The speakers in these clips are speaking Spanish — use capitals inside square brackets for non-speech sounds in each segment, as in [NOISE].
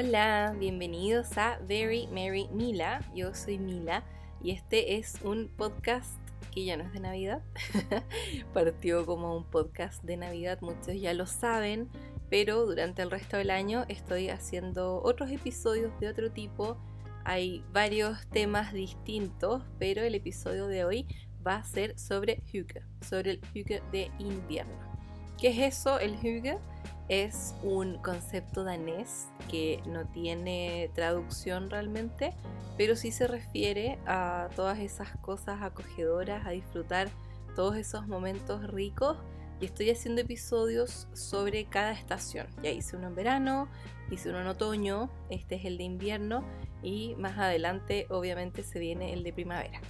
Hola, bienvenidos a Very Merry Mila. Yo soy Mila y este es un podcast que ya no es de Navidad. [LAUGHS] Partió como un podcast de Navidad, muchos ya lo saben, pero durante el resto del año estoy haciendo otros episodios de otro tipo. Hay varios temas distintos, pero el episodio de hoy va a ser sobre Hygge, sobre el Hygge de invierno. ¿Qué es eso, el Hygge? Es un concepto danés que no tiene traducción realmente, pero sí se refiere a todas esas cosas acogedoras, a disfrutar todos esos momentos ricos. Y estoy haciendo episodios sobre cada estación. Ya hice uno en verano, hice uno en otoño, este es el de invierno y más adelante obviamente se viene el de primavera.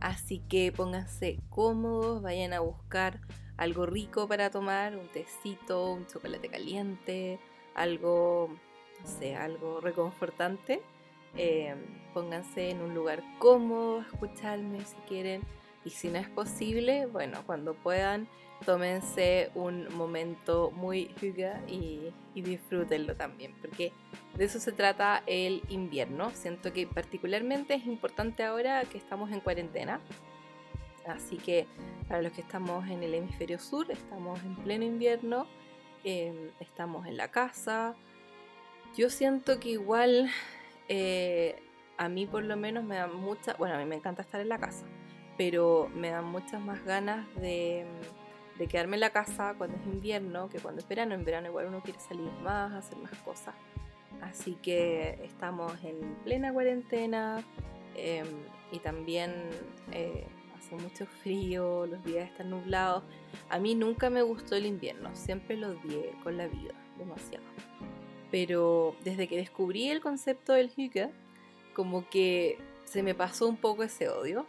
Así que pónganse cómodos, vayan a buscar algo rico para tomar, un tecito, un chocolate caliente, algo, no sé, algo reconfortante. Em, pónganse en un lugar cómodo escucharme si quieren. Y si no es posible, bueno, cuando puedan, tómense un momento muy hygge y, y disfrútenlo también, porque de eso se trata el invierno. Siento que particularmente es importante ahora que estamos en cuarentena, Así que para los que estamos en el hemisferio sur, estamos en pleno invierno, em, estamos en la casa. Yo siento que igual eh, a mí por lo menos me da mucha, bueno, a mí me encanta estar en la casa, pero me dan muchas más ganas de, quedarme en la casa cuando es invierno que cuando es verano. En verano igual uno quiere salir más, hacer más cosas. Así que estamos en plena cuarentena em, y también... Eh, mucho frío, los días están nublados. A mí nunca me gustó el invierno, siempre lo odié con la vida, demasiado. Pero desde que descubrí el concepto del hygge, como que se me pasó un poco ese odio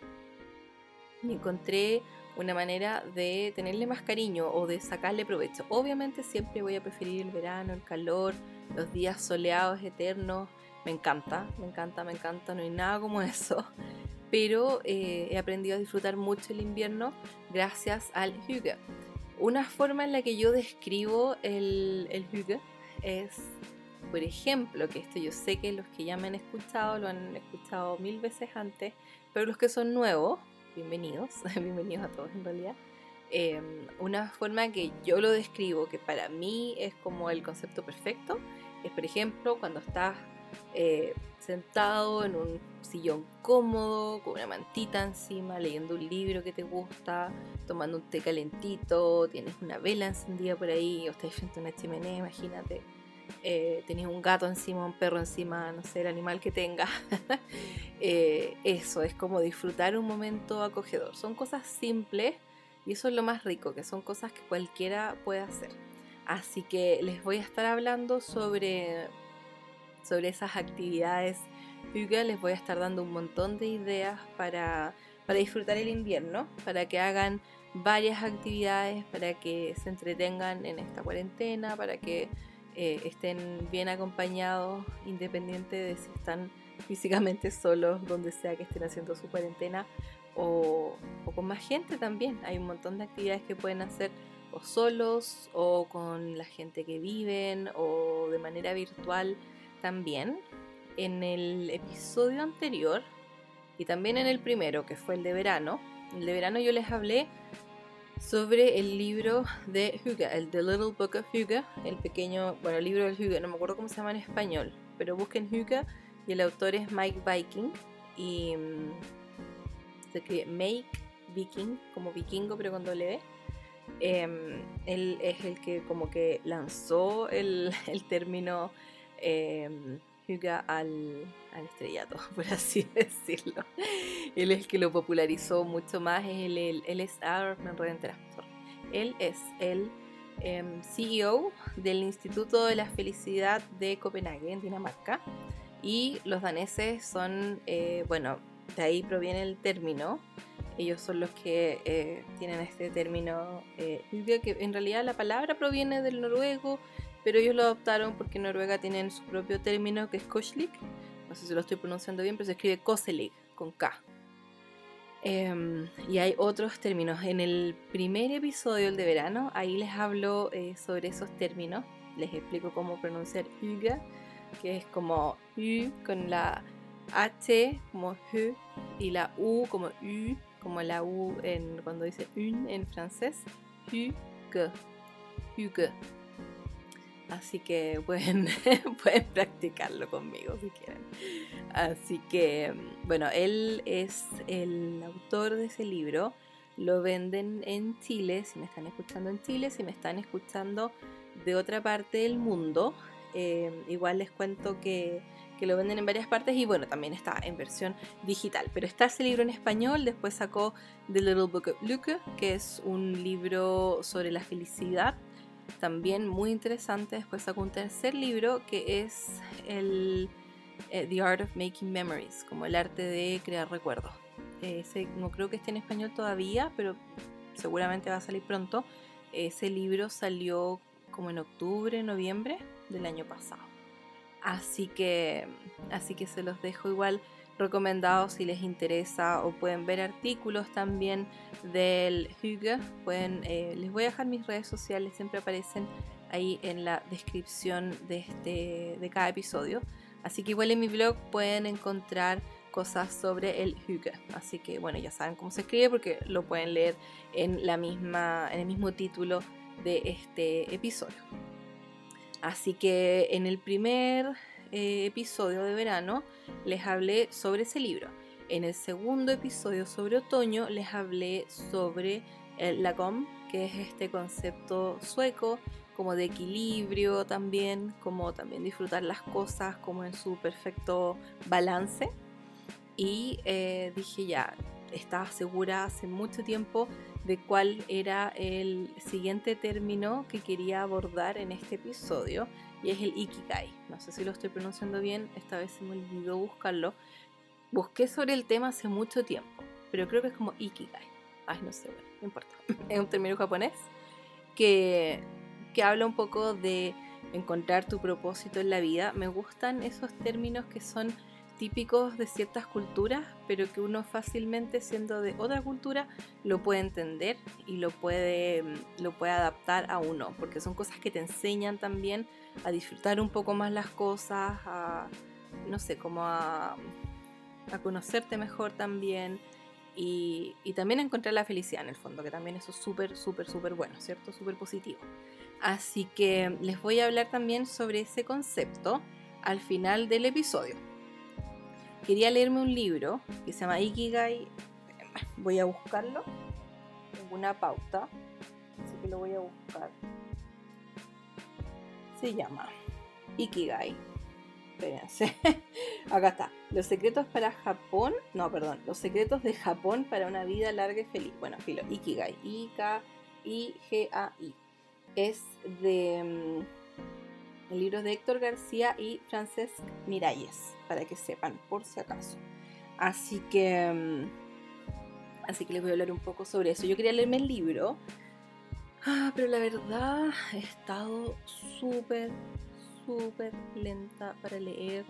y encontré una manera de tenerle más cariño o de sacarle provecho. Obviamente siempre voy a preferir el verano, el calor, los días soleados eternos. Me encanta, me encanta, me encanta, no hay nada como eso pero eh, he aprendido a disfrutar mucho el invierno gracias al hygge. Una forma en la que yo describo el, el hygge es, por ejemplo, que esto yo sé que los que ya me han escuchado lo han escuchado mil veces antes, pero los que son nuevos, bienvenidos, [LAUGHS] bienvenidos a todos en realidad. Em, una forma que yo lo describo, que para mí es como el concepto perfecto, es por ejemplo cuando estás eh, sentado en un sillón cómodo, con una mantita encima, leyendo un libro que te gusta, tomando un té calentito, tienes una vela encendida por ahí, o estás frente a una chimenea, imagínate. Eh, un gato encima, un perro encima, no sé, el animal que tenga. [LAUGHS] Eh, eso es como disfrutar un momento acogedor. Son cosas simples y eso es lo más rico, que son cosas que cualquiera puede hacer. Así que les voy a estar hablando sobre sobre esas actividades Hygge les voy a estar dando un montón de ideas para, disfrutar el invierno, para que hagan varias actividades, para que se entretengan en esta cuarentena, para que eh, estén bien acompañados, independiente de si están [LAUGHS] físicamente solos, donde sea que estén haciendo su cuarentena, o, o, con más gente también. Hay un montón de actividades que pueden hacer o solos, o con la gente que viven, o de manera virtual también en el episodio anterior y también en el primero, que fue el de verano. El de verano yo les hablé sobre el libro de Hugo, el The Little Book of Hugo, el pequeño, bueno, el libro del Hugo, no me acuerdo cómo se llama en español, pero busquen Hugo y el autor es Mike Viking y mm, se escribe Make Viking, como vikingo pero con doble em, él es el que como que lanzó el, [LAUGHS] el término eh, al, al, estrellato, [LAUGHS] por así [LAUGHS] decirlo. Él es el que lo popularizó mucho más, él, él, él es, ah, él es el em, CEO del Instituto de la Felicidad de Copenhague, en Dinamarca, y los daneses son, eh, bueno, de ahí proviene el término, ellos son los que eh, tienen este término, eh, que en realidad la palabra proviene del noruego, pero ellos lo adoptaron porque en Noruega tienen su propio término que es Koslik. No sé si lo estoy pronunciando bien, pero se escribe Koselig con K. Em, y hay otros términos. En el primer episodio, el de verano, ahí les hablo eh, sobre esos términos. Les explico cómo pronunciar Huga. que es como U con la H como H y la U como U, como la U en, cuando dice un en francés. Hugue. Hugue. Así que [LAUGHS] pueden, practicarlo conmigo si quieren. Así que, bueno, él es el autor de ese libro. Lo venden en Chile, si me están escuchando en Chile, si me están escuchando de otra parte del mundo. Eh, igual les cuento que, que, lo venden en varias partes y bueno, también está en versión digital. Pero está ese libro en español, después sacó The Little Book of Luke, que es un libro sobre la felicidad también muy interesante. Después sacó un tercer libro que es el eh, The Art of Making Memories, como el arte de crear recuerdos. Ese, no creo que esté en español todavía, pero seguramente va a salir pronto. Ese libro salió como en octubre, noviembre del año pasado. Así que, así que se los dejo igual recomendados si les interesa o pueden ver artículos también del Hugo. Pueden, eh, les voy a dejar mis redes sociales, siempre aparecen ahí en la descripción de, este, de cada episodio. Así que igual en mi blog pueden encontrar cosas sobre el Hugo. Así que bueno, ya saben cómo se escribe porque lo pueden leer en, la misma, en el mismo título de este episodio. Así que en el primer eh, episodio de verano les hablé sobre ese libro. En el segundo episodio sobre otoño les hablé sobre el lagom, que es este concepto sueco como de equilibrio también, como también disfrutar las cosas como en su perfecto balance. Y eh, dije ya, estaba segura hace mucho tiempo de cuál era el siguiente término que quería abordar en este episodio y es el Ikigai. No sé si lo estoy pronunciando bien, esta vez se me olvidó buscarlo. Busqué sobre el tema hace mucho tiempo, pero creo que es como Ikigai. Ay, no sé, bueno, no importa. [LAUGHS] Es un término japonés que, que habla un poco de encontrar tu propósito en la vida. Me gustan esos términos que son típicos de ciertas culturas, pero que uno fácilmente siendo de otra cultura lo puede entender y lo puede, lo puede adaptar a uno, porque son cosas que te enseñan también a disfrutar un poco más las cosas, a, no sé, como a, conocerte mejor también y, y, también encontrar la felicidad en el fondo, que también eso es súper, súper, súper bueno, ¿cierto? Súper positivo. Así que les voy a hablar también sobre ese concepto al final del episodio. Quería leerme un libro que se llama Ikigai. Voy a buscarlo. Tengo una pauta, así que lo voy a buscar se llama Ikigai. Espérense. [LAUGHS] Acá está. Los secretos para Japón. No, perdón. Los secretos de Japón para una vida larga y feliz. Bueno, filo. Ikigai. I-K-I-G-A-I. Es de. Mm, el libro de Héctor García y Francesc Miralles. Para que sepan, por si acaso. Así que. Mm, así que les voy a hablar un poco sobre eso. Yo quería leerme el libro Ah, pero la verdad he estado súper, súper lenta para leer.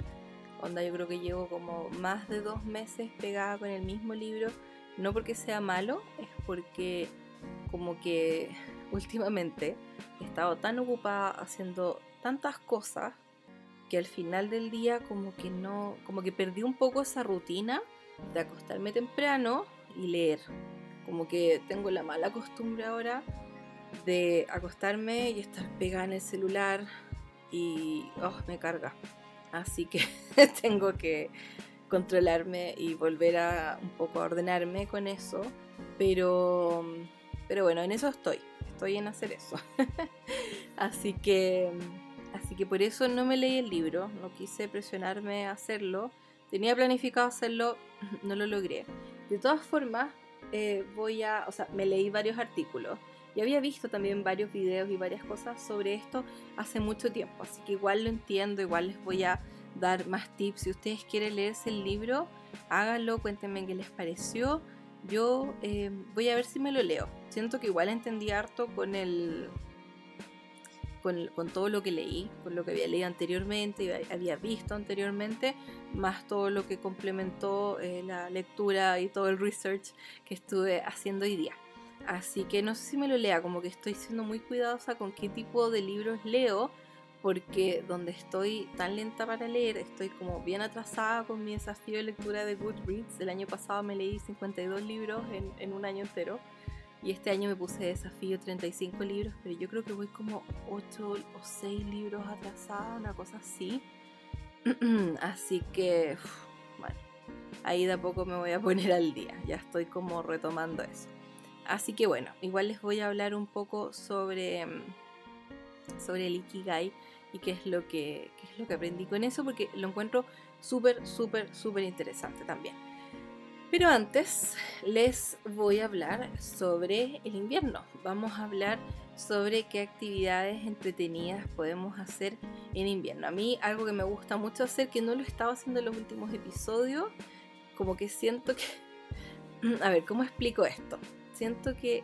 Onda, yo creo que llevo como más de dos meses pegada con el mismo libro. No porque sea malo, es porque como que [LAUGHS] últimamente he estado tan ocupada haciendo tantas cosas que al final del día como que no, como que perdí un poco esa rutina de acostarme temprano y leer. Como que tengo la mala costumbre ahora de acostarme y estar pegada en el celular y oh, me carga. Así que [LAUGHS] tengo que controlarme y volver a un poco a ordenarme con eso. Pero, pero bueno, en eso estoy. Estoy en hacer eso. [LAUGHS] así que que por eso no me leí el libro. No quise presionarme a hacerlo. Tenía planificado hacerlo, [LAUGHS] no lo logré. De todas formas, eh, voy a, o sea, me leí varios artículos y había visto también varios videos y varias cosas sobre esto hace mucho tiempo, así que igual lo entiendo, igual les voy a dar más tips. Si ustedes quieren leerse el libro, háganlo, cuéntenme qué les pareció. Yo eh, voy a ver si me lo leo. Siento que igual entendí harto con el, con, todo lo que leí, con lo que había leído anteriormente y había visto anteriormente, más todo lo que complementó eh, la lectura y todo el research que estuve haciendo hoy día. Así que no sé si me lo lea, como que estoy siendo muy cuidadosa con qué tipo de libros leo, porque donde estoy tan lenta para leer, estoy como bien atrasada con mi desafío de lectura de Goodreads. El año pasado me leí 52 libros en, en un año entero y este año me puse desafío 35 libros, pero yo creo que voy como 8 o 6 libros atrasada, una cosa así. [CLEARS THROAT] así que, bueno, ahí de a poco me voy a poner al día, ya estoy como retomando eso. Así que bueno, igual les voy a hablar un poco sobre, sobre el Ikigai y qué es lo que, qué es lo que aprendí con eso, porque lo encuentro súper, súper, súper interesante también. Pero antes les voy a hablar sobre el invierno. Vamos a hablar sobre qué actividades entretenidas podemos hacer en invierno. A mí algo que me gusta mucho hacer, que no lo estaba haciendo en los últimos episodios, como que siento que... [LAUGHS] A ver, ¿cómo explico esto? Siento que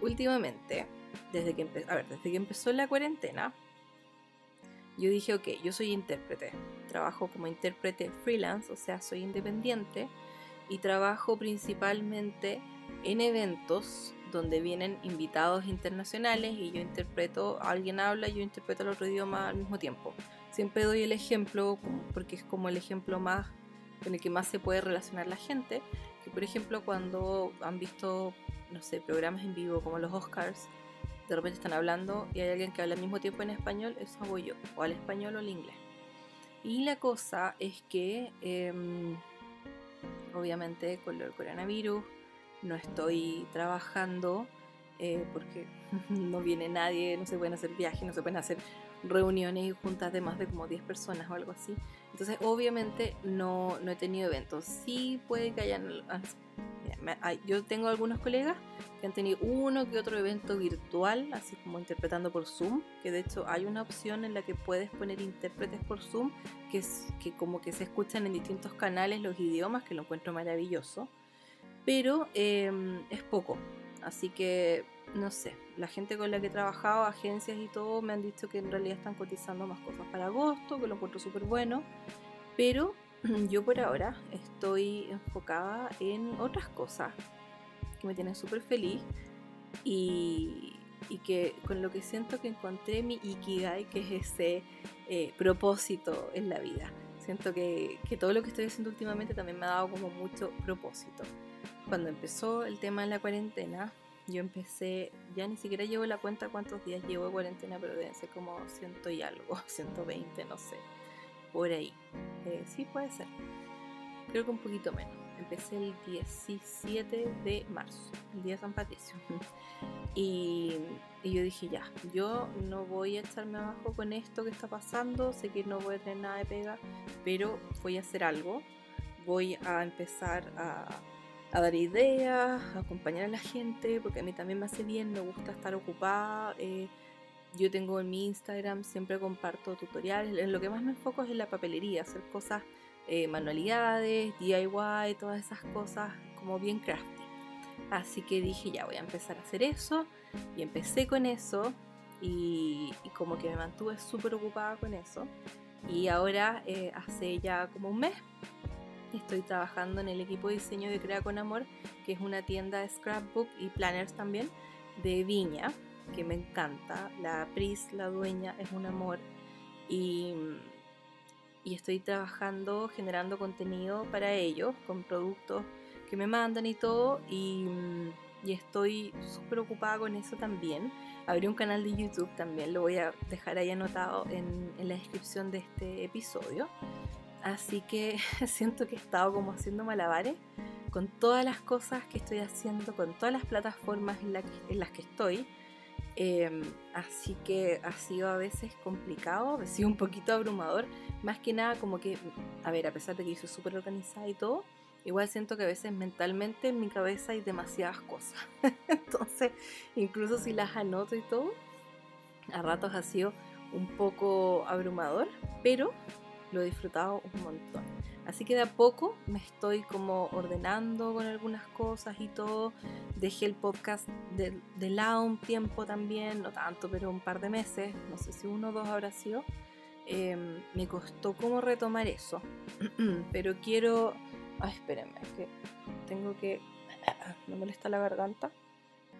últimamente, desde que, a ver, desde que empezó la cuarentena, yo dije, ok, yo soy intérprete, trabajo como intérprete freelance, o sea, soy independiente y trabajo principalmente en eventos donde vienen invitados internacionales y yo interpreto, alguien habla y yo interpreto el otro idioma al mismo tiempo. Siempre doy el ejemplo porque es como el ejemplo más con el que más se puede relacionar la gente, que por ejemplo cuando han visto, no sé, programas en vivo como los Oscars, de repente están hablando y hay alguien que habla al mismo tiempo en español, eso hago yo, o al español o al inglés. Y la cosa es que em, obviamente con el coronavirus no estoy trabajando eh, porque [LAUGHS] no viene nadie, no se pueden hacer viajes, no se pueden hacer reuniones y juntas de más de como 10 personas o algo así. Entonces, obviamente no, no he tenido eventos. Sí puede que hayan... Yo tengo algunos colegas que han tenido uno que otro evento virtual, así como interpretando por Zoom, que de hecho hay una opción en la que puedes poner intérpretes por Zoom, que es que como que se escuchan en distintos canales los idiomas, que lo encuentro maravilloso, pero em, es poco, así que no sé, la gente con la que he trabajado, agencias y todo, me han dicho que en realidad están cotizando más cosas para agosto, que lo encuentro súper bueno, pero [CLEARS THROAT] yo por ahora estoy enfocada en otras cosas que me tienen súper feliz y, que con lo que siento que encontré mi ikigai, que es ese eh, propósito en la vida. Siento que, que, todo lo que estoy haciendo últimamente también me ha dado como mucho propósito. Cuando empezó el tema de la cuarentena, yo empecé, ya ni siquiera llevo la cuenta cuántos días llevo de cuarentena, pero deben ser como ciento y algo, [LAUGHS] 120, no sé, por ahí. Eh, sí, puede ser. Creo que un poquito menos. Empecé el 17 de marzo, el día de San Patricio. [LAUGHS] Y, y, yo dije, ya, yo no voy a echarme abajo con esto que está pasando, sé que no voy a tener nada de pega, pero voy a hacer algo. Voy a empezar a, a dar ideas, a acompañar a la gente, porque a mí también me hace bien, me gusta estar ocupada. Eh, yo tengo en mi Instagram, siempre comparto tutoriales, lo que más me enfoco es en la papelería, hacer cosas eh, manualidades, DIY, todas esas cosas como bien crafty. Así que dije, ya voy a empezar a hacer eso. Y empecé con eso. Y, como que me mantuve súper ocupada con eso. Y ahora, eh, hace ya como un mes, estoy trabajando en el equipo de diseño de Crea con Amor, que es una tienda de scrapbook y planners también de Viña, que me encanta. La Pris, la dueña, es un amor. Y y estoy trabajando generando contenido para ellos con productos que me mandan y todo y, y estoy súper ocupada con eso también. Abrí un canal de YouTube también, lo voy a dejar ahí anotado en, en la descripción de este episodio. Así que [LAUGHS] siento que he estado como haciendo malabares con todas las cosas que estoy haciendo, con todas las plataformas en, las que estoy Em, así que ha sido a veces complicado, ha sido un poquito abrumador. Más que nada como que, a ver, a pesar de que yo soy súper organizada y todo, igual siento que a veces mentalmente en mi cabeza hay demasiadas cosas. [LAUGHS] Entonces, incluso si las anoto y todo, a ratos ha sido un poco abrumador, pero lo he disfrutado un montón. Así que de a poco me estoy como ordenando con algunas cosas y todo. Dejé el podcast de, lado un tiempo también, no tanto, pero un par de meses, no sé si uno o dos habrá sido. Em, me costó como retomar eso. [CLEARS THROAT] pero quiero... Ay, espérenme, que tengo que... [CLEARS THROAT] Me molesta la garganta.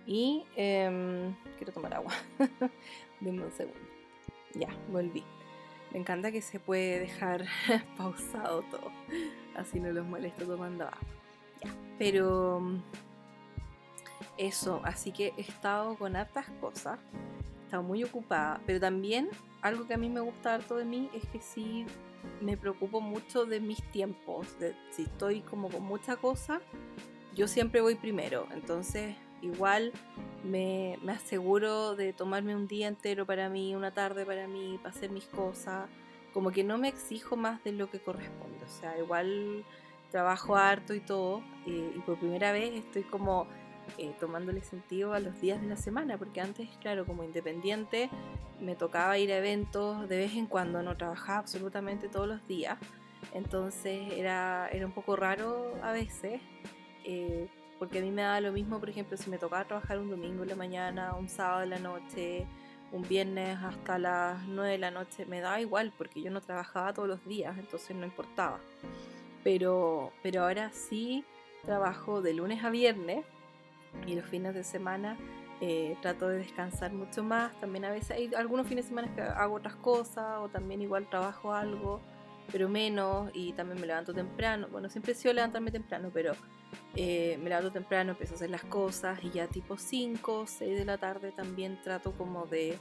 Y em, quiero tomar agua. [LAUGHS] Dime un segundo. Ya, volví. Me encanta que se puede dejar [LAUGHS] pausado todo. Así no los molesto tomando agua. Pero mm, eso, así que he estado con hartas cosas. He estado muy ocupada. Pero también algo que a mí me gusta harto de mí es que sí me preocupo mucho de mis tiempos. Si estoy como con mucha cosa, yo siempre voy primero. Entonces, igual me, me, aseguro de tomarme un día entero para mí, una tarde para mí, para hacer mis cosas. Como que no me exijo más de lo que corresponde. O sea, igual trabajo harto y todo. Eh, y por primera vez estoy como eh, tomándole sentido a los días de la semana. Porque antes, claro, como independiente, me tocaba ir a eventos de vez en cuando. No trabajaba absolutamente todos los días. Entonces era, era un poco raro a veces. Eh, porque a mí me da lo mismo, por ejemplo, si me tocaba trabajar un domingo en la mañana, un sábado en la noche, un viernes hasta las 9 de la noche, me da igual porque yo no trabajaba todos los días, entonces no importaba. Pero, pero ahora sí trabajo de lunes a viernes y los fines de semana eh, trato de descansar mucho más. También a veces hay algunos fines de semana que hago otras cosas o también igual trabajo algo, pero menos y también me levanto temprano. Bueno, siempre he sido levantarme temprano, pero eh, me levanto temprano, empiezo a hacer las cosas y ya tipo 5, 6 de la tarde también trato como de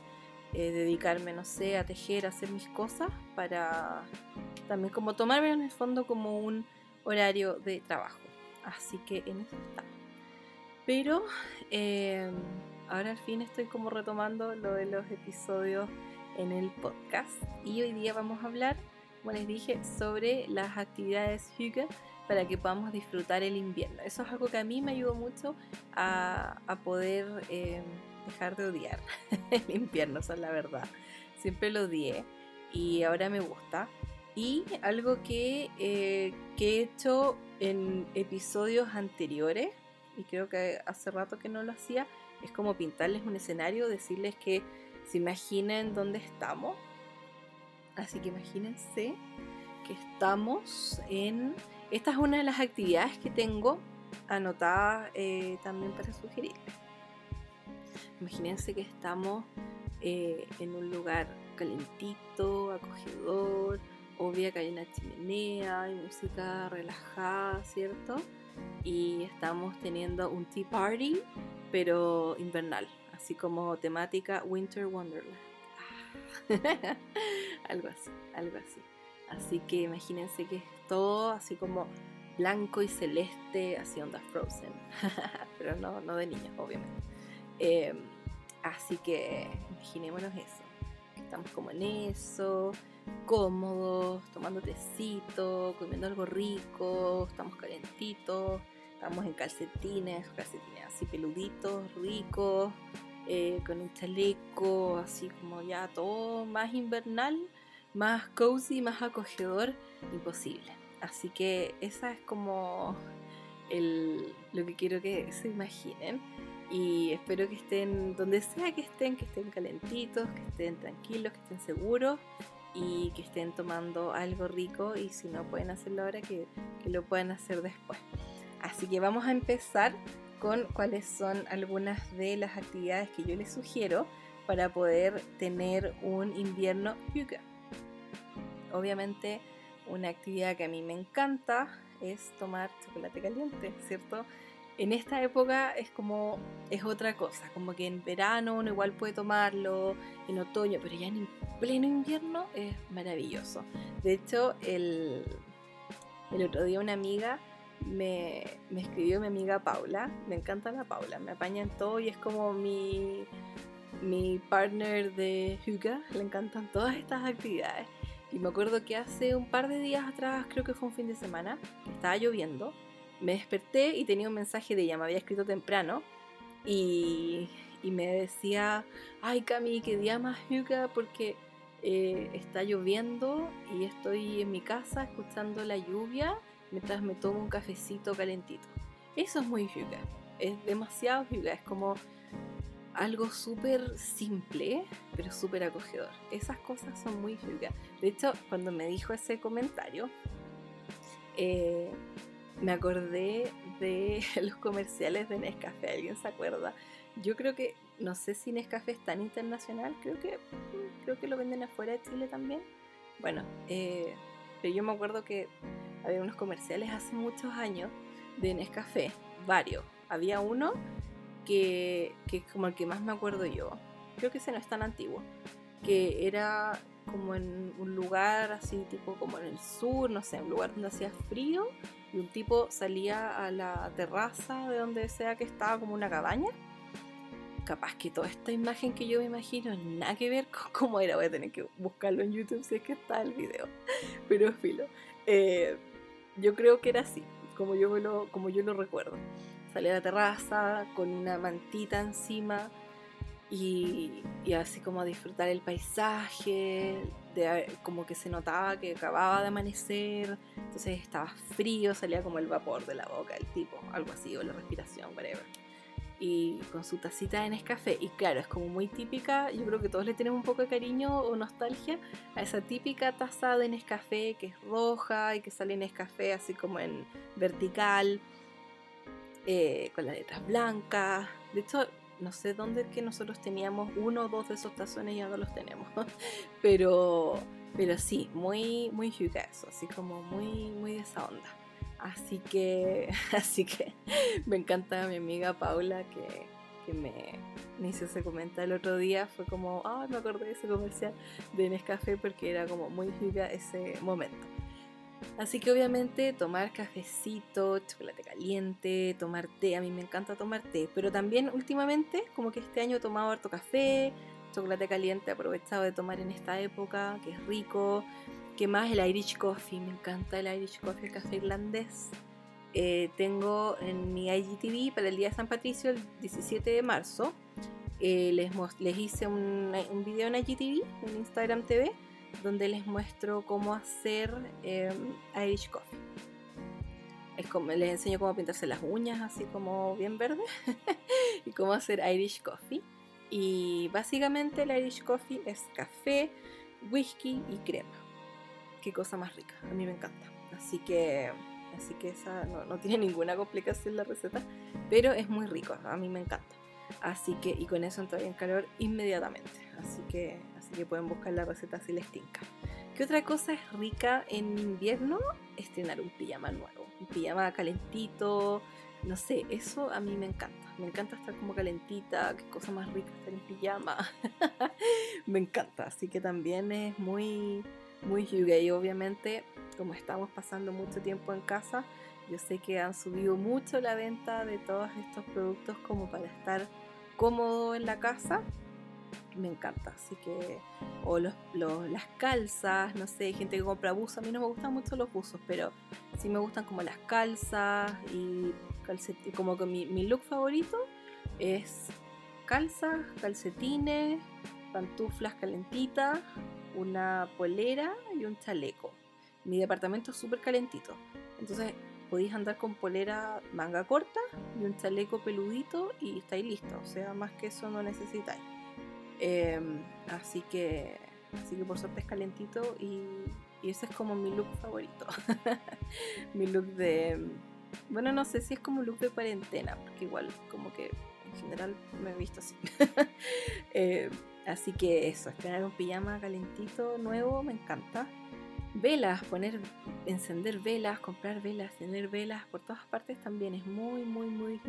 eh, dedicarme, no sé, a tejer, a hacer mis cosas para también como tomarme en el fondo como un horario de trabajo. Así que en eso está. Pero em, ahora al fin estoy como retomando lo de los episodios en el podcast y hoy día vamos a hablar, como les dije, sobre las actividades Hygge para que podamos disfrutar el invierno. Eso es algo que a mí me ayudó mucho a, poder eh, dejar de odiar [LAUGHS] el invierno, esa es la verdad. Siempre lo odié y ahora me gusta. Y algo que, eh, que he hecho en episodios anteriores, y creo que hace rato que no lo hacía, es como pintarles un escenario, decirles que se imaginen dónde estamos. Así que imagínense que estamos en esta es una de las actividades que tengo anotada eh, también para sugerirles. Imagínense que estamos eh, en un lugar calentito, acogedor, obvia que hay una chimenea, hay música relajada, ¿cierto? Y estamos teniendo un tea party, pero invernal, así como temática Winter Wonderland. [LAUGHS] algo así, algo así. Así que imagínense que es todo así como blanco y celeste, así onda Frozen. [LAUGHS] Pero no, no de niños, obviamente. Em, así que imaginémonos eso. Estamos como en eso, cómodos, tomando tecito, comiendo algo rico, estamos calentitos, estamos en calcetines, calcetines así peluditos, ricos, eh, con un chaleco, así como ya todo más invernal más cozy, más acogedor, imposible. Así que esa es como lo que quiero que se imaginen. Y espero que estén donde sea que estén, que estén calentitos, que estén tranquilos, que estén seguros y que estén tomando algo rico. Y si no pueden hacerlo ahora, que, que lo puedan hacer después. Así que vamos a empezar con cuáles son algunas de las actividades que yo les sugiero para poder tener un invierno yuga obviamente una actividad que a mí me encanta es tomar chocolate caliente, ¿cierto? En esta época es como, es otra cosa, como que en verano uno igual puede tomarlo, en otoño, pero ya en pleno invierno es maravilloso. De hecho, el, el otro día una amiga me, escribió mi amiga Paula, me encanta la Paula, me apaña en todo y es como mi, mi partner de Huga, le encantan todas estas actividades. Y me acuerdo que hace un par de días atrás, creo que fue un fin de semana, estaba lloviendo, me desperté y tenía un mensaje de ella, me había escrito temprano y, me decía, ay Cami, qué día más yuca porque eh, está lloviendo y estoy en mi casa escuchando la lluvia mientras me tomo un cafecito calentito. Eso es muy yuca, es demasiado yuca, es como algo súper simple, pero súper acogedor. Esas cosas son muy yuga. De hecho, cuando me dijo ese comentario, eh, me acordé de [LAUGHS] los comerciales de Nescafé. ¿Alguien se acuerda? Yo creo que no sé si Nescafé es tan internacional, creo que, creo que lo venden afuera de Chile también. Bueno, eh, pero yo me acuerdo que había unos comerciales hace muchos años de Nescafé, varios. Había uno que, que es como el que más me acuerdo yo, creo que ese no es tan antiguo, que era como en un lugar así tipo como en el sur, no sé, un lugar donde hacía frío y un tipo salía a la terraza de donde sea que estaba como una cabaña. Capaz que toda esta imagen que yo me imagino nada que ver con cómo era, voy a tener que buscarlo en YouTube si es que está el video, [LAUGHS] pero filo. Eh, yo creo que era así, como yo, lo, como yo lo recuerdo. Salía a la terraza con una mantita encima y, así como a disfrutar el paisaje, de, como que se notaba que acababa de amanecer, entonces estaba frío, salía como el vapor de la boca del tipo, algo así, o la respiración, whatever. Y con su tacita de Nescafé, y claro, es como muy típica, yo creo que todos le tenemos un poco de cariño o nostalgia a esa típica taza de Nescafé que es roja y que sale Nescafé así como en vertical, eh, con las letras blancas. De hecho, no sé dónde es que nosotros teníamos uno o dos de esos tazones y ya no los tenemos. [LAUGHS] pero, pero sí, muy, muy eso, así como muy, muy de esa onda. Así que, [LAUGHS] así que me encanta mi amiga Paula que, que me, hizo ese comentario el otro día. Fue como, ah, me acordé de ese comercial de Nescafé porque era como muy giga ese momento. Así que obviamente tomar cafecito, chocolate caliente, tomar té, a mí me encanta tomar té, pero también últimamente como que este año he tomado harto café, chocolate caliente aprovechado de tomar en esta época, que es rico. ¿Qué más? El Irish Coffee, me encanta el Irish Coffee, el café irlandés. Eh, tengo en mi IGTV para el Día de San Patricio, el 17 de marzo, eh, les, les, hice un, un video en IGTV, en Instagram TV, donde les muestro cómo hacer em, Irish Coffee. Es como, les enseño cómo pintarse las uñas así como bien verde [LAUGHS] y cómo hacer Irish Coffee. Y básicamente el Irish Coffee es café, whisky y crema. Qué cosa más rica, a mí me encanta. Así que, así que esa no, tiene [LAUGHS] ninguna complicación la receta, pero es muy rico, a mí me encanta. Así que, y con eso entraría en calor inmediatamente. Así que así que pueden buscar la receta si les tinca. ¿Qué otra cosa es rica en invierno? Estrenar un pijama nuevo, un pijama calentito, no sé, eso a mí me encanta. Me encanta estar como calentita, qué cosa más rica estar en pijama. [LAUGHS] me encanta, así que también es muy, muy yuga y obviamente como estamos pasando mucho tiempo en casa, yo sé que han subido mucho la venta de todos estos productos como para estar cómodo en la casa me encanta. Así que, o los, las calzas, no sé, gente que compra buzos. A mí no me gustan mucho los buzos, pero sí me gustan como las calzas y Como que mi, mi look favorito es calzas, calcetines, pantuflas calentitas, una polera y un chaleco. Mi departamento es súper calentito. Entonces podéis andar con polera manga corta y un chaleco peludito y estáis listos. O sea, más que eso no necesitáis. Em, así que así que por suerte es calentito y, ese es como mi look favorito. [LAUGHS] mi look de... Bueno, no sé si es como look de cuarentena, porque igual como que en general me he visto así. [LAUGHS] Em, así que eso, estrenar un pijama calentito, nuevo, me encanta. Velas, poner, encender velas, comprar velas, tener velas por todas partes también es muy, muy, muy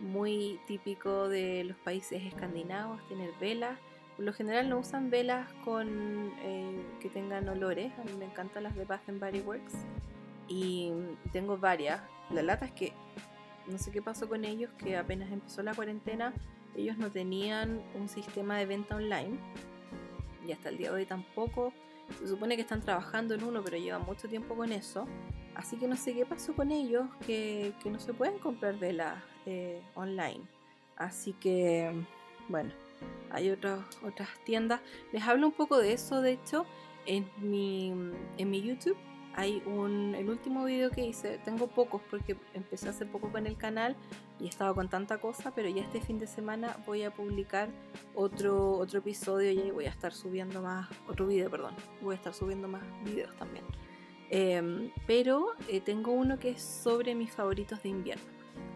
muy típico de los países escandinavos tener velas. Por lo general no usan velas con eh, que tengan olores. A mí me encantan las de Bath and Body Works y tengo varias. La lata es que no sé qué pasó con ellos, que apenas empezó la cuarentena, ellos no tenían un sistema de venta online y hasta el día de hoy tampoco. Se supone que están trabajando en uno, pero llevan mucho tiempo con eso. Así que no sé qué pasó con ellos, que, que no se pueden comprar velas eh, online. Así que, bueno, hay otras otras tiendas. Les hablo un poco de eso, de hecho, en mi, en mi YouTube hay un, el último video que hice, tengo pocos porque empecé hace poco con el canal y he estado con tanta cosa, pero ya este fin de semana voy a publicar otro, otro episodio y voy a estar subiendo más, otro video, perdón, voy a estar subiendo más videos también. Em, pero eh, tengo uno que es sobre mis favoritos de invierno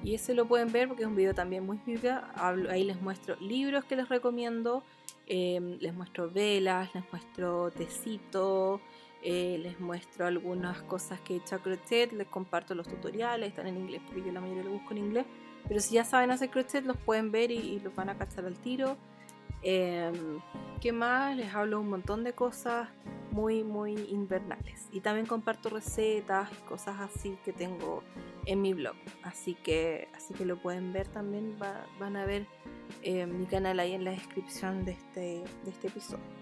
Y ese lo pueden ver porque es un video también muy viva. Ahí les muestro libros que les recomiendo, em, les muestro velas, les muestro tecito, eh, les muestro algunas cosas que he hecho a crochet, les comparto los tutoriales, están en inglés porque yo la mayoría lo busco en inglés. Pero si ya saben hacer crochet, los pueden ver y, los van a cachar al tiro. Em, ¿Qué más? Les hablo un montón de cosas muy, muy invernales. Y también comparto recetas y cosas así que tengo en mi blog. Así que, así que lo pueden ver también. van a ver eh, mi canal ahí en la descripción de este, de este episodio.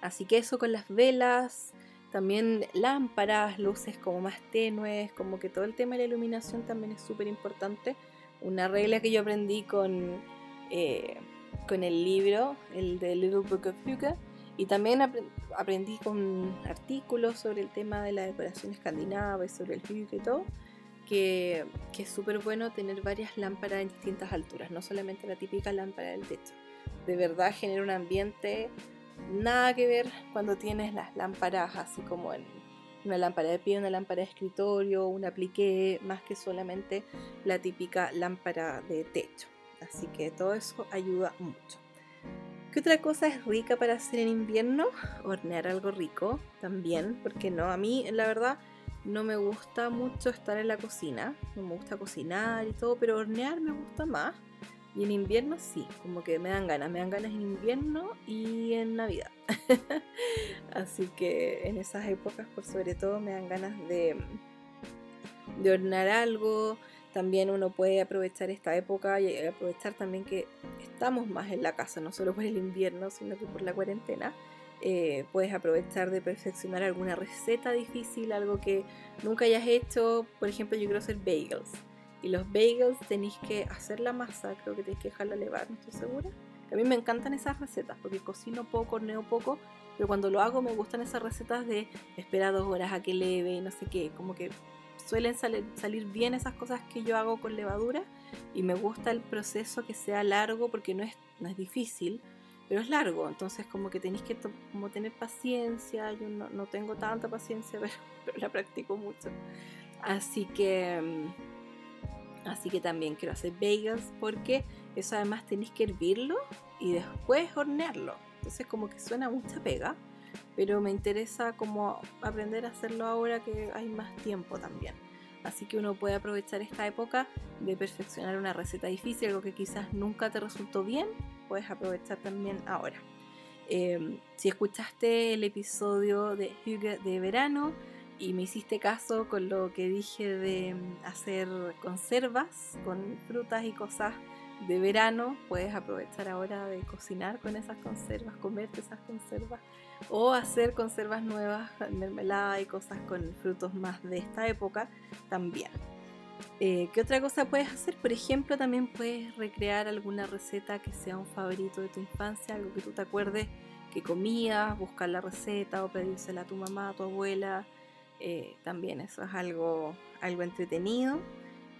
Así que eso con las velas. También lámparas, luces como más tenues, como que todo el tema de la iluminación también es súper importante. Una regla que yo aprendí con, eh, con el libro, el de Little Book of Yuga, y también aprendí con artículos sobre el tema de la decoración escandinava y sobre el Hyuga y todo, que, que es súper bueno tener varias lámparas en distintas alturas, no solamente la típica lámpara del techo. De verdad genera un ambiente nada que ver cuando tienes las lámparas así como en una lámpara de pie, una lámpara de escritorio, un apliqué, más que solamente la típica lámpara de techo. Así que todo eso ayuda mucho. ¿Qué otra cosa es rica para hacer en invierno? Hornear algo rico también, porque no, a mí la verdad no me gusta mucho estar en la cocina, no me gusta cocinar y todo, pero hornear me gusta más. Y en invierno sí, como que me dan ganas, me dan ganas en invierno y en Navidad. [LAUGHS] Así que en esas épocas, por sobre todo, me dan ganas de, de algo. También uno puede aprovechar esta época y aprovechar también que estamos más en la casa, no solo por el invierno, sino que por la cuarentena. Eh, puedes aprovechar de perfeccionar alguna receta difícil, algo que nunca hayas hecho. Por ejemplo, yo quiero hacer bagels y los bagels tenéis que hacer la masa, creo que tenéis que dejarla levar, no estoy segura. A mí me encantan esas recetas porque cocino poco, horneo poco, pero cuando lo hago me gustan esas recetas de esperar dos horas a que leve no sé qué, como que suelen salir, salir bien esas cosas que yo hago con levadura y me gusta el proceso que sea largo porque no es, no es difícil, pero es largo, entonces como que tenéis que como tener paciencia, yo no, no tengo tanta paciencia, [LAUGHS] pero, pero la practico mucho. Así que mm, Así que también quiero hacer bagels porque eso además tenéis que hervirlo y después hornearlo. Entonces como que suena mucha pega, pero me interesa como aprender a hacerlo ahora que hay más tiempo también. Así que uno puede aprovechar esta época de perfeccionar una receta difícil, algo que quizás nunca te resultó bien, puedes aprovechar también ahora. Em, si escuchaste el episodio de Hugo de verano, y me hiciste caso con lo que dije de mm, hacer conservas con frutas y cosas de verano, puedes aprovechar ahora de cocinar con esas conservas, comerte esas conservas o hacer conservas nuevas, mermelada y cosas con frutos más de esta época también. Eh, ¿Qué otra cosa puedes hacer? Por ejemplo, también puedes recrear alguna receta que sea un favorito de tu infancia, algo que tú te acuerdes que comías, buscar la receta o pedírsela a tu mamá, a tu abuela, eh, también eso es algo, algo entretenido.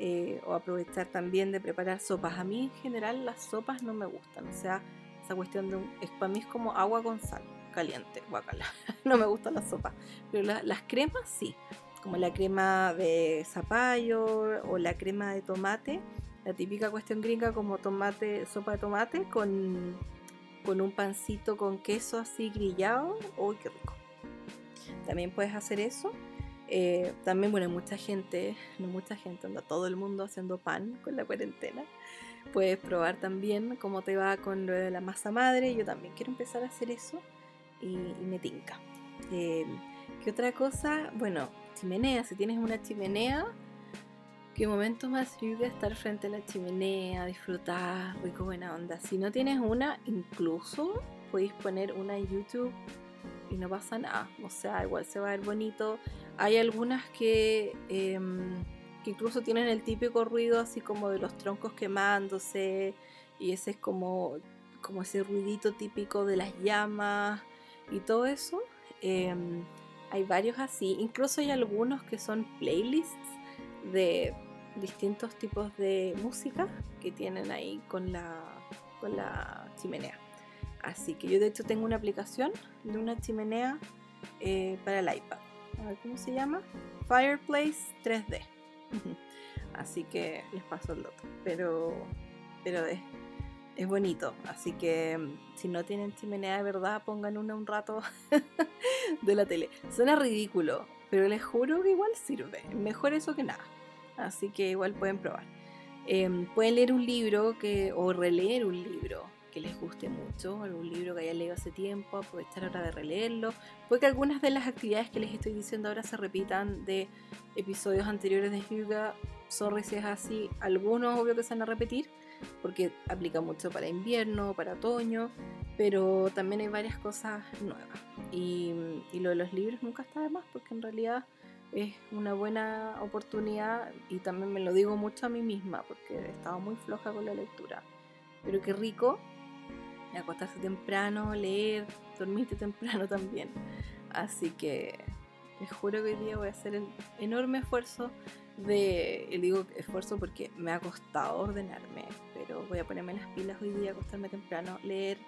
Eh, o aprovechar también de preparar sopas. A mí en general las sopas no me gustan, o sea, esa cuestión de un, es, para mí es como agua con sal, caliente, guacala. [LAUGHS] no me gustan las sopas, pero las cremas sí, como la crema de zapallo o la crema de tomate, la típica cuestión gringa como tomate, sopa de tomate con, con un pancito con queso así grillado, uy, qué rico. También puedes hacer eso. Eh, también, bueno, mucha gente, no mucha gente, anda todo el mundo haciendo pan con la cuarentena. Puedes probar también cómo te va con lo de la masa madre. Yo también quiero empezar a hacer eso y, me tinca. Eh, ¿Qué otra cosa? Bueno, chimenea. Si tienes una chimenea, qué momento más sirve estar frente a la chimenea, disfrutar, rico buena onda. Si no tienes una, incluso podéis poner una en YouTube y no pasa nada. O sea, igual se va a ver bonito. Hay algunas que, em, que incluso tienen el típico ruido así como de los troncos quemándose y ese es como, como ese ruidito típico de las llamas y todo eso. Em, hay varios así. Incluso hay algunos que son playlists de distintos tipos de música que tienen ahí con la, con la chimenea. Así que yo de hecho tengo una aplicación de una chimenea eh, para el iPad. A ver cómo se llama. Fireplace 3D. Así que les paso el dato. Pero, pero es, es bonito. Así que mm, si no tienen chimenea de verdad, pongan una un rato [LAUGHS] de la tele. Suena ridículo, pero les juro que igual sirve. Mejor eso que nada. Así que igual pueden probar. Em, pueden leer un libro que, o releer un libro que les guste mucho, algún libro que hayan leído hace tiempo, aprovechar ahora de releerlo. Puede que algunas de las actividades que les estoy diciendo ahora se repitan de episodios anteriores de Hyuga. Sorry si es así, algunos obvio que se van a repetir, porque aplica mucho para invierno, para otoño, pero también hay varias cosas nuevas. Y, y lo de los libros nunca está de más, porque en realidad es una buena oportunidad y también me lo digo mucho a mí misma porque he estado muy floja con la lectura. Pero qué rico acostarse temprano, leer, dormirte temprano [LAUGHS] también. Así que les juro que hoy día voy a hacer el enorme esfuerzo de, digo esfuerzo porque me ha costado ordenarme, pero voy a ponerme las pilas hoy día, acostarme temprano, leer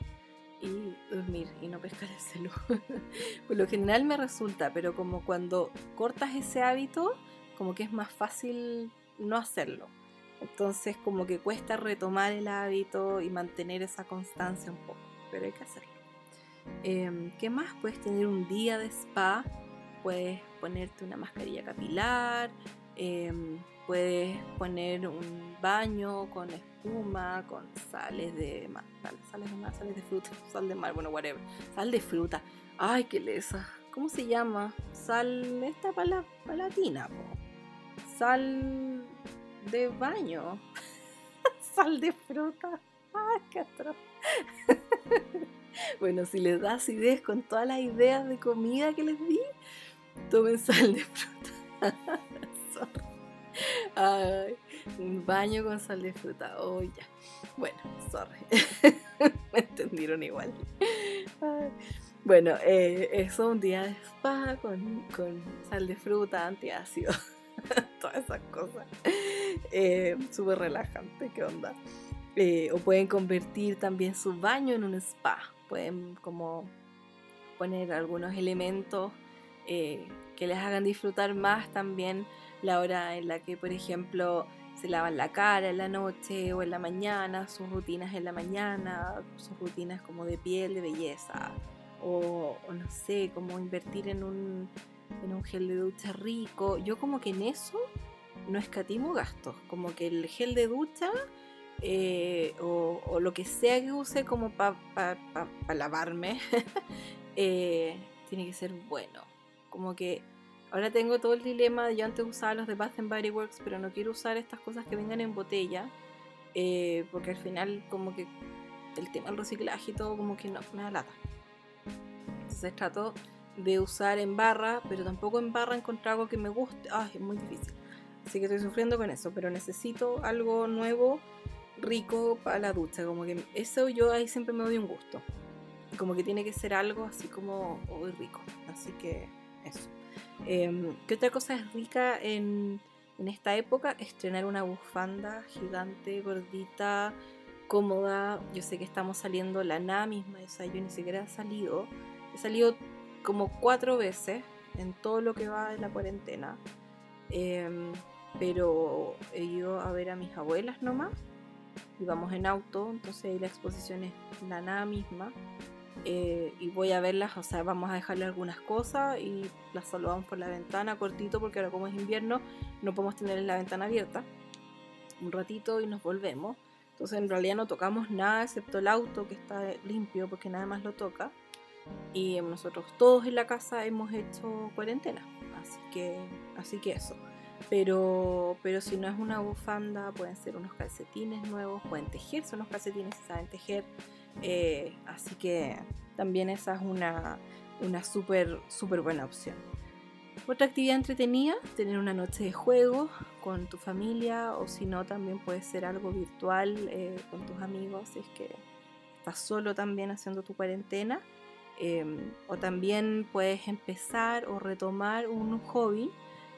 y dormir y no pescar el celu. [LAUGHS] Por lo general me resulta, pero como cuando cortas ese hábito, como que es más fácil no hacerlo. Entonces como que cuesta retomar el hábito y mantener esa constancia un poco, pero hay que hacerlo. Em, ¿Qué más? Puedes tener un día de spa, puedes ponerte una mascarilla capilar, em, puedes poner un baño con espuma, con sales de mar, de mar, de fruta, [LAUGHS] sal de mar, bueno, whatever, sal de fruta. Ay, qué lesa. ¿Cómo se llama? Sal, esta para la, Sal de baño. [LAUGHS] sal de fruta. Ay, qué [LAUGHS] bueno, si les das ideas con todas las ideas de comida que les di, tomen sal de fruta. [LAUGHS] Un baño con sal de fruta. Oh, ya. Bueno, sorry. Me entendieron igual. Bueno, eh, eso un día de spa con, sal de fruta, antiácido. [LAUGHS] Todas esas cosas. Eh, Súper relajante, ¿qué onda? Eh, o pueden convertir también su baño en un spa. Pueden como poner algunos elementos eh, que les hagan disfrutar más también la hora en la que, por ejemplo, se lavan la cara en la noche o en la mañana, sus rutinas en la mañana, sus rutinas como de piel, de belleza, o, no sé, como invertir en un, en un gel de ducha rico. Yo como que en eso no escatimo gastos, como que el gel de ducha eh, o, lo que sea que use como para pa, lavarme, [LAUGHS] eh, tiene que ser bueno. Como que Ahora tengo todo el dilema, yo antes usaba los de Bath Body Works, pero no quiero usar estas cosas que vengan en botella, eh, porque al final como que el tema del reciclaje y todo como que no, me da lata. Entonces trato de usar en barra, pero tampoco en barra encontrar algo que me guste. Ay, es muy difícil. Así que estoy sufriendo con eso, pero necesito algo nuevo, rico para la ducha. Como que eso yo ahí siempre me doy un gusto. Como que tiene que ser algo así como muy rico. Así que eso. Em, ¿Qué otra cosa es rica en, esta época? Estrenar una bufanda gigante, gordita, cómoda. Yo sé que estamos saliendo la nada misma, o sea, yo ni siquiera he salido. He salido como cuatro veces en todo lo que va de la cuarentena. Em, pero he ido a ver a mis abuelas nomás. Y vamos en auto, entonces ahí la exposición es la nada misma. Eh, y voy a verlas, o sea, vamos a dejarle algunas cosas y las saludamos por la ventana cortito porque ahora como es invierno no podemos tener la ventana abierta un ratito y nos volvemos. Entonces en realidad no tocamos nada excepto el auto que está limpio porque nada más lo toca. Y nosotros todos en la casa hemos hecho cuarentena. Así que, así que eso. Pero, pero si no es una bufanda, pueden ser unos calcetines nuevos, pueden tejerse unos calcetines si saben tejer. Eh, así que también esa es una, una súper super buena opción. Otra actividad entretenida, tener una noche de juego con tu familia o si no también puede ser algo virtual eh, con tus amigos si es que estás solo también haciendo tu cuarentena. Em, o también puedes empezar o retomar un hobby.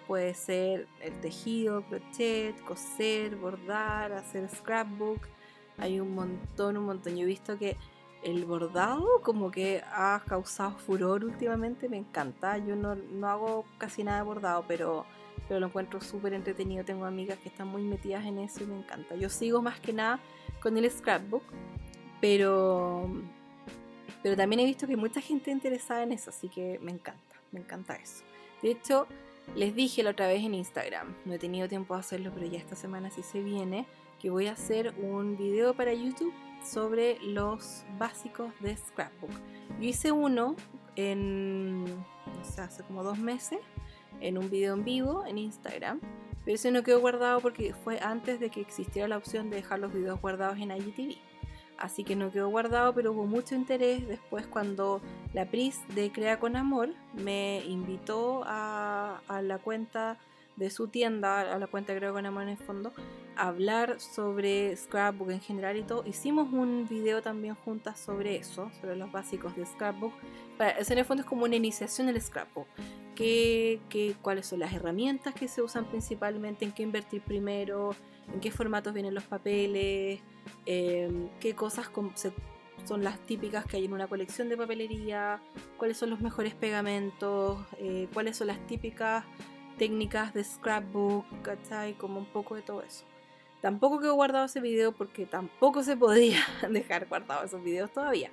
Puede ser el tejido, crochet, coser, bordar, hacer scrapbook, hay un montón, un montón. Yo he visto que el bordado como que ha causado furor últimamente, me encanta. Yo no, hago casi nada de bordado, pero pero lo encuentro súper entretenido. Tengo amigas que están muy metidas en eso y me encanta. Yo sigo más que nada con el scrapbook, pero, pero también he visto que mucha gente interesada en eso, así que me encanta, me encanta eso. De hecho, les dije la otra vez en Instagram, no he tenido tiempo de hacerlo, pero ya esta semana sí se viene, que voy a hacer un video para YouTube sobre los básicos de scrapbook. Yo hice uno en, hace como dos meses, en un video en vivo en Instagram, pero ese no quedó guardado porque fue antes de que existiera la opción de dejar los videos guardados en IGTV. Así que no quedó guardado, pero hubo mucho interés después cuando la Pris de Crea con Amor me invitó a, la cuenta de su tienda, a la cuenta con Amor en el fondo, a hablar sobre scrapbook en general y todo. Hicimos un video también juntas sobre eso, sobre los básicos de scrapbook. Para, en el fondo es como una iniciación del scrapbook. ¿Qué, qué, cuáles son las herramientas que se usan principalmente, en qué invertir primero, en qué formatos vienen los papeles, em, qué cosas son las típicas que hay en una colección de papelería, cuáles son los mejores pegamentos, eh, cuáles son las típicas técnicas de scrapbook, ¿cachai? Como un poco de todo eso. Tampoco quedó guardado ese video porque tampoco se podía [LAUGHS] dejar guardado esos videos todavía.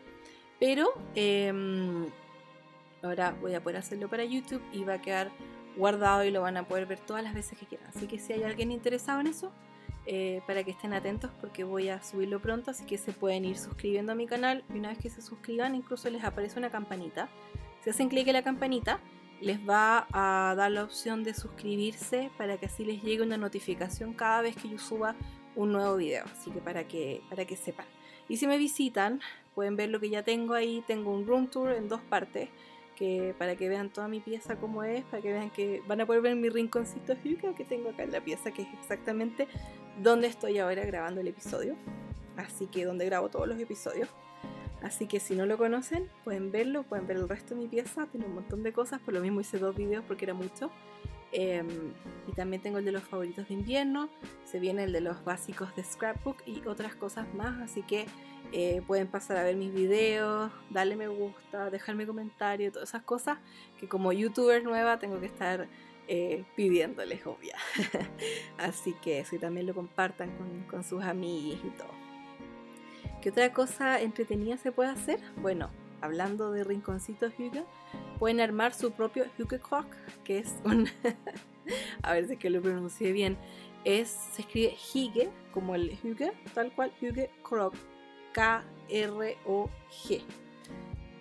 Pero em, ahora voy a poder hacerlo para YouTube y va a quedar guardado y lo van a poder ver todas las veces que quieran. Así que si hay alguien interesado en eso, eh, para que estén atentos porque voy a subirlo pronto, así que se pueden ir suscribiendo a mi canal y una vez que se suscriban incluso les aparece una campanita. Si hacen clic en la campanita les va a dar la opción de suscribirse para que así les llegue una notificación cada vez que yo suba un nuevo video, así que para que, para que sepan. Y si me visitan, pueden ver lo que ya tengo ahí, tengo un room tour en dos partes para que vean toda mi pieza como es, para que vean que van a poder ver mi rinconcito que tengo acá en la pieza, que es exactamente donde estoy ahora grabando el episodio. Así que donde grabo todos los episodios. Así que si no lo conocen, pueden verlo, pueden ver el resto de mi pieza, tiene un montón de cosas, por lo mismo hice dos videos porque era mucho. Em, y también tengo el de los favoritos de invierno, se viene el de los básicos de scrapbook y otras cosas más, así que eh, pueden pasar a ver mis videos, darle me gusta, dejarme comentario, todas esas cosas que como youtuber nueva tengo que estar eh, pidiéndoles, obvia. [LAUGHS] así que si también lo compartan con, sus amigos y todo. ¿Qué otra cosa entretenida se puede hacer? Bueno, hablando de rinconcitos Hugo, pueden armar su propio Hugo que es un... [LAUGHS] a ver si es que lo pronuncié bien. Es, se escribe Hige, como el Hugo, tal cual, Hugo Clock. K-R-O-G.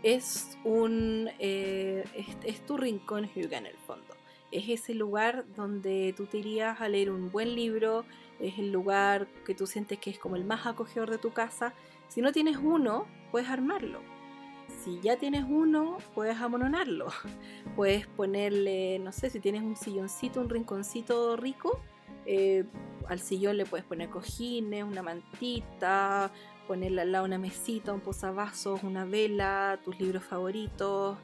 Es un. Eh, es, tu rincón Hugo en el fondo. Es ese lugar donde tú te irías a leer un buen libro. Es el lugar que tú sientes que es como el más acogedor de tu casa. Si no tienes uno, puedes armarlo si ya tienes uno, puedes amononarlo. [LAUGHS] Puedes ponerle, no sé, si tienes un silloncito, un rinconcito rico, eh, al sillón le puedes poner cojines, una mantita, ponerle al lado una mesita, un posavasos, una vela, tus libros favoritos,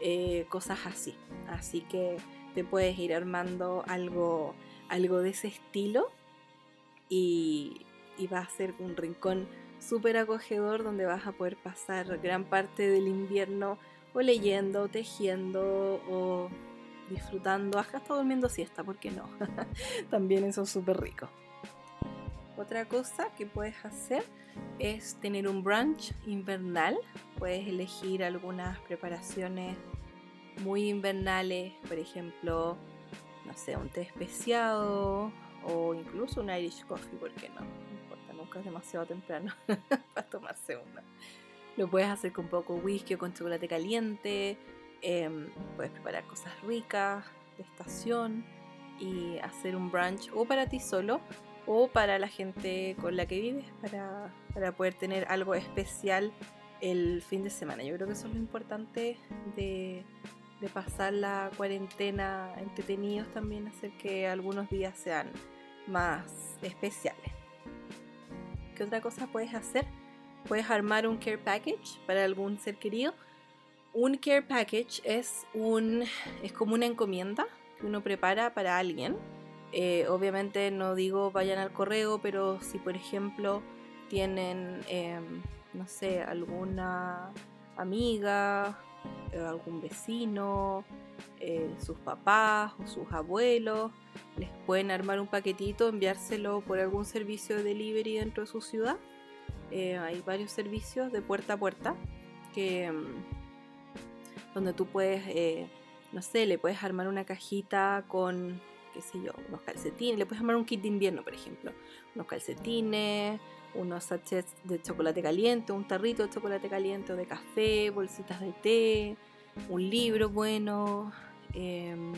eh, cosas así. Así que te puedes ir armando algo, algo de ese estilo y, y va a ser un rincón súper acogedor donde vas a poder pasar gran parte del invierno o leyendo, tejiendo o disfrutando, hasta durmiendo siesta, ¿por qué no? [LAUGHS] También eso es súper rico. Otra cosa que puedes hacer es tener un brunch invernal. Puedes elegir algunas preparaciones muy invernales, por ejemplo, no sé, un té especiado o incluso un Irish coffee, ¿por qué no? Nunca es demasiado temprano [LAUGHS] para tomarse uno. Lo puedes hacer con poco whisky o con chocolate caliente. Em, puedes preparar cosas ricas de estación y hacer un brunch o para ti solo o para la gente con la que vives para, poder tener algo especial el fin de semana. Yo creo que eso es lo importante de, pasar la cuarentena entretenidos también, hacer que algunos días sean más especiales. ¿Qué otra cosa puedes hacer? Puedes armar un care package para algún ser querido. Un care package es, un, es como una encomienda que uno prepara para alguien eh, obviamente no digo vayan al correo, pero si por ejemplo tienen, em, no sé, alguna amiga, algún vecino, eh, sus papás o sus abuelos. Les pueden armar un paquetito, enviárselo por algún servicio de delivery dentro de su ciudad. Eh, hay varios servicios de puerta a puerta que mm, donde tú puedes, eh, no sé, le puedes armar una cajita con, qué sé yo, unos calcetines, le puedes armar un kit de invierno, por ejemplo, unos calcetines, unos sachets de chocolate caliente, un tarrito de chocolate caliente o de café, bolsitas de té, un libro bueno, Em,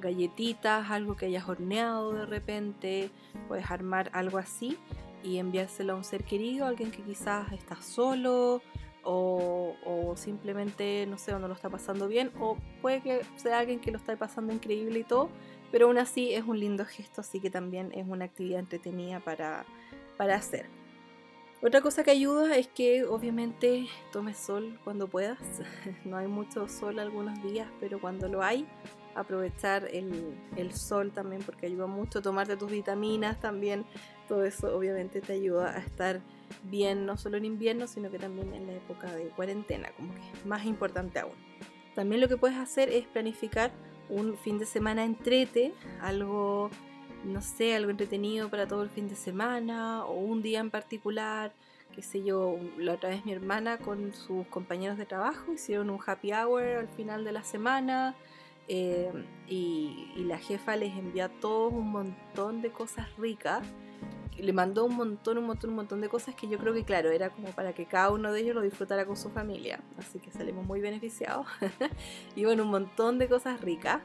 galletitas, algo que hayas horneado de repente, puedes armar algo así y enviárselo a un ser querido, alguien que quizás está solo o, simplemente, no sé, no lo está pasando bien, o puede que sea alguien que lo está pasando increíble y todo, pero aún así es un lindo gesto, así que también es una actividad entretenida para, para hacer. Otra cosa que ayuda es que obviamente tomes sol cuando puedas. [LAUGHS] No hay mucho sol algunos días, pero cuando lo hay, aprovechar el, sol también porque ayuda mucho. Tomarte tus vitaminas también. Todo eso obviamente te ayuda a estar bien, no solo en invierno, sino que también en la época de cuarentena, como que es más importante aún. También lo que puedes hacer es planificar un fin de semana entrete, algo no sé, algo entretenido para todo el fin de semana o un día en particular. Qué sé yo, la otra vez mi hermana con sus compañeros de trabajo hicieron un happy hour al final de la semana eh, y, la jefa les envió a todos un montón de cosas ricas. Le mandó un montón, un montón, un montón de cosas que yo creo que, claro, era como para que cada uno de ellos lo disfrutara con su familia. Así que salimos muy beneficiados. [LAUGHS] y bueno, un montón de cosas ricas.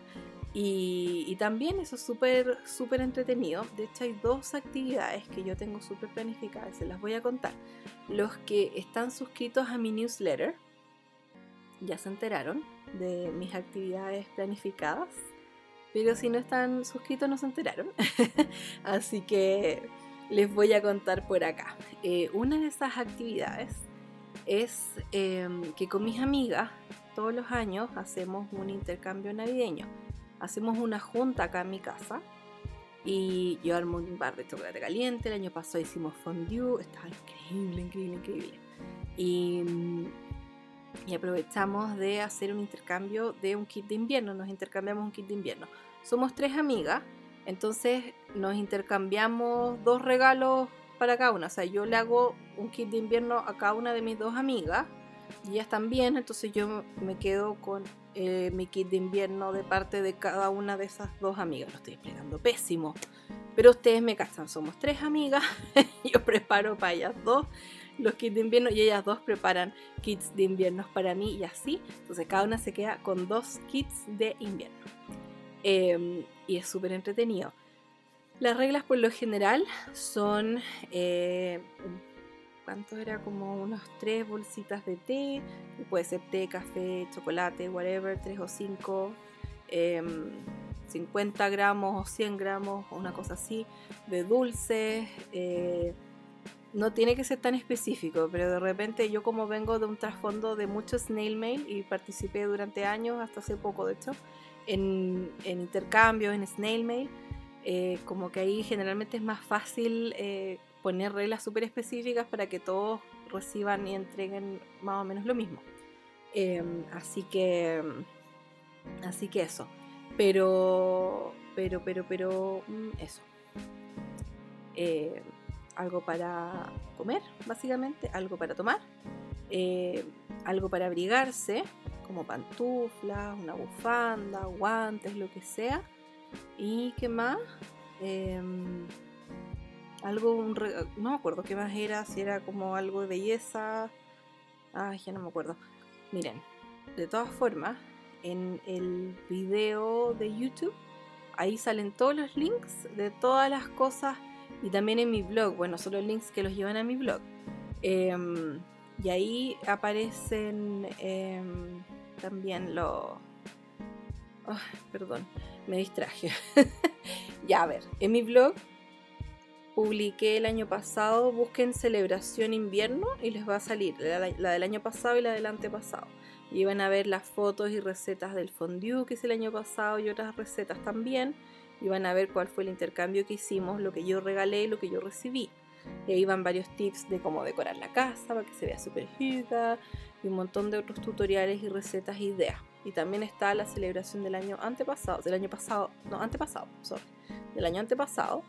Y, también eso es súper, súper entretenido. De hecho, hay dos actividades que yo tengo súper planificadas, se las voy a contar. Los que están suscritos a mi newsletter ya se enteraron de mis actividades planificadas, pero si no están suscritos no se enteraron. [LAUGHS] Así que les voy a contar por acá. Eh, una de esas actividades es em, que con mis amigas todos los años hacemos un intercambio navideño hacemos una junta acá en mi casa y yo armo un bar de chocolate caliente. El año pasado hicimos fondue, estaba increíble, increíble, increíble. Y, y, aprovechamos de hacer un intercambio de un kit de invierno. Nos intercambiamos un kit de invierno. Somos tres amigas, entonces nos intercambiamos dos regalos para cada una. O sea, yo le hago un kit de invierno a cada una de mis dos amigas y ellas también. Entonces yo me quedo con eh, mi kit de invierno de parte de cada una de esas dos amigas. Lo estoy explicando pésimo. Pero ustedes me casan, somos tres amigas. [LAUGHS] Yo preparo para ellas dos los kits de invierno y ellas dos preparan kits de invierno para mí y así. Entonces cada una se queda con dos kits de invierno. Em, y es súper entretenido. Las reglas por lo general son eh, ¿cuánto era? Como unas tres bolsitas de té, puede ser té, café, chocolate, whatever, tres o cinco, 50 em, gramos o 100 gramos, una cosa así, de dulces. Eh, no tiene que ser tan específico, pero de repente yo como vengo de un trasfondo de mucho snail mail y participé durante años, hasta hace poco de hecho, en, intercambios, en snail mail, eh, como que ahí generalmente es más fácil eh, poner reglas súper específicas para que todos reciban y entreguen más o menos lo mismo. Em, así que, así que eso. Pero, pero, pero, pero, mm, eso. Eh, algo para comer, básicamente, algo para tomar, eh, algo para abrigarse, como pantuflas, una bufanda, guantes, lo que sea. ¿Y qué más? Algo, un no me acuerdo qué más era, si era como algo de belleza. Ay, ya no me acuerdo. Miren, de todas formas, en el video de YouTube, ahí salen todos los links de todas las cosas y también en mi blog, bueno, son los links que los llevan a mi blog. Em, y ahí aparecen em, también los... perdón, me distraje. [LAUGHS] ya, a ver, en mi blog publiqué el año pasado, busquen celebración invierno y les va a salir la, del año pasado y la del antepasado. Y van a ver las fotos y recetas del fondue que hice el año pasado y otras recetas también. Y van a ver cuál fue el intercambio que hicimos, lo que yo regalé y lo que yo recibí. Y ahí van varios tips de cómo decorar la casa para que se vea súper rica y un montón de otros tutoriales y recetas e ideas. Y también está la celebración del año antepasado, del año pasado, no, antepasado, sorry, del año antepasado.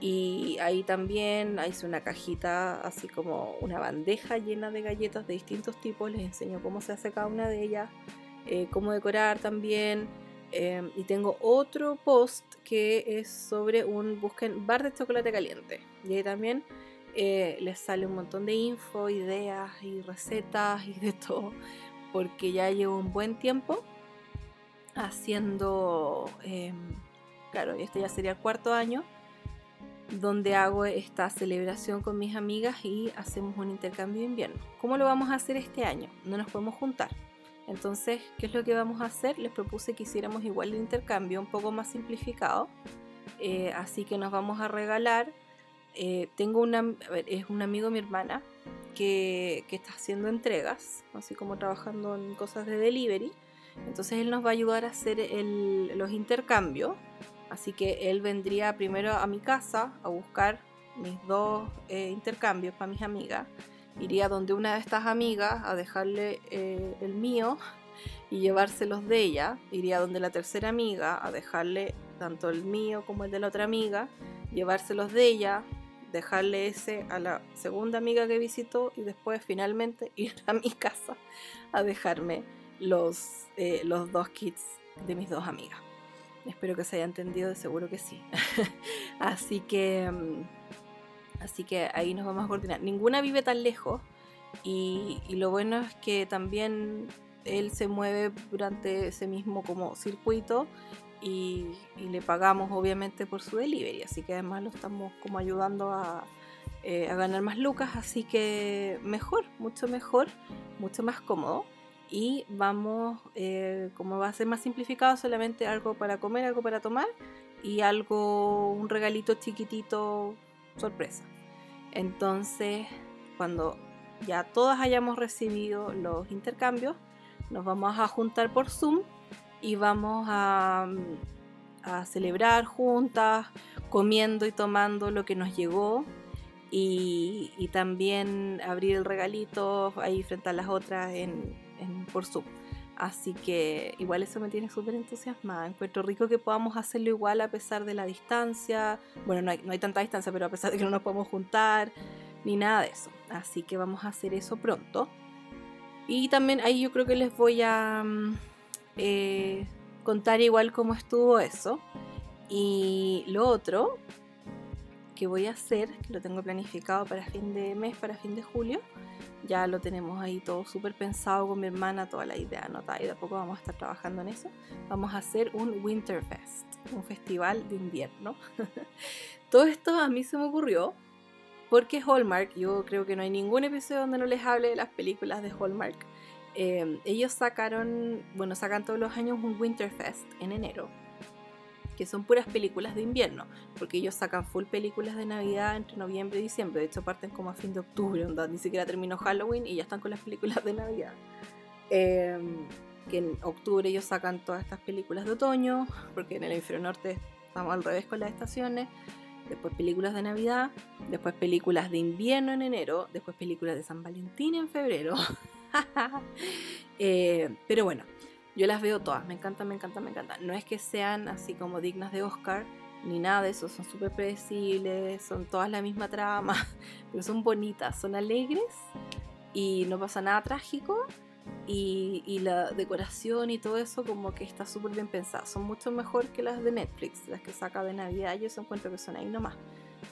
Y ahí también hice una cajita, así como una bandeja llena de galletas de distintos tipos. Les enseño cómo se hace cada una de ellas, eh, cómo decorar también. Em, y tengo otro post que es sobre un busquen bar de chocolate caliente. Y ahí también eh, les sale un montón de info, ideas y recetas y de todo. Porque ya llevo un buen tiempo haciendo, eh, claro, este ya sería el cuarto año, donde hago esta celebración con mis amigas y hacemos un intercambio de invierno. ¿Cómo lo vamos a hacer este año? No nos podemos juntar entonces, ¿qué es lo que vamos a hacer? Les propuse que hiciéramos igual el intercambio, un poco más simplificado. Eh, así que nos vamos a regalar. Eh, tengo una, es un amigo mi hermana que, está haciendo entregas, así como trabajando en cosas de delivery. Entonces él nos va a ayudar a hacer los intercambios. Así que él vendría primero a mi casa a buscar mis dos eh, intercambios para mis amigas iría donde una de estas amigas a dejarle eh, el mío y llevárselos de ella. Iría donde la tercera amiga a dejarle tanto el mío como el de la otra amiga, llevárselos de ella, dejarle ese a la segunda amiga que visitó y después finalmente [LAUGHS] ir a mi casa a dejarme los, eh, los dos kits de mis dos amigas. Espero que se haya entendido, de seguro que sí. [LAUGHS] Así que mm, Así que ahí nos vamos a coordinar. Ninguna vive tan lejos y, lo bueno es que también él se mueve durante ese mismo como circuito y, le pagamos obviamente por su delivery. Así que además lo estamos como ayudando a, eh, ganar más lucas. Así que mejor, mucho mejor, mucho más cómodo. Y vamos, eh, como va a ser más simplificado, solamente algo para comer, algo para tomar y algo, un regalito chiquitito sorpresa. Entonces, cuando ya todas hayamos recibido los intercambios, nos vamos a juntar por Zoom y vamos a, celebrar juntas, comiendo y tomando lo que nos llegó y, también abrir el regalito ahí frente a las otras en, por Zoom. Así que igual eso me tiene súper entusiasmada. Encuentro rico que podamos hacerlo igual a pesar de la distancia. Bueno, no hay, no hay tanta distancia, pero a pesar de que no nos podemos juntar, ni nada de eso. Así que vamos a hacer eso pronto. Y también ahí yo creo que les voy a mm, eh, contar igual cómo estuvo eso. Y lo otro que voy a hacer, que lo tengo planificado para fin de mes, para fin de julio, ya lo tenemos ahí todo súper pensado con mi hermana, toda la idea anotada y de a poco vamos a estar trabajando en eso. Vamos a hacer un Winterfest, un festival de invierno. [LAUGHS] todo esto a mí se me ocurrió porque Hallmark, yo creo que no hay ningún episodio donde no les hable de las películas de Hallmark. Eh, ellos sacaron, bueno, sacan todos los años un Winterfest en enero que son puras películas de invierno, porque ellos sacan full películas de Navidad entre noviembre y diciembre, de hecho parten como a fin de octubre, donde ni siquiera terminó Halloween y ya están con las películas de Navidad. Em, que en octubre ellos sacan todas estas películas de otoño, porque en el hemisferio norte estamos al revés con las estaciones, después películas de Navidad, después películas de invierno en enero, después películas de San Valentín en febrero. [LAUGHS] Eh, pero bueno, yo las veo todas, me encantan, me encantan, me encantan. No es que sean así como dignas de Oscar, ni nada de eso, son súper predecibles, son todas la misma trama, [LAUGHS] pero son bonitas, son alegres y no pasa nada trágico. Y, la decoración y todo eso como que está súper bien pensado. Son mucho mejor que las de Netflix, las que saca de Navidad. Yo se encuentro que son ahí nomás.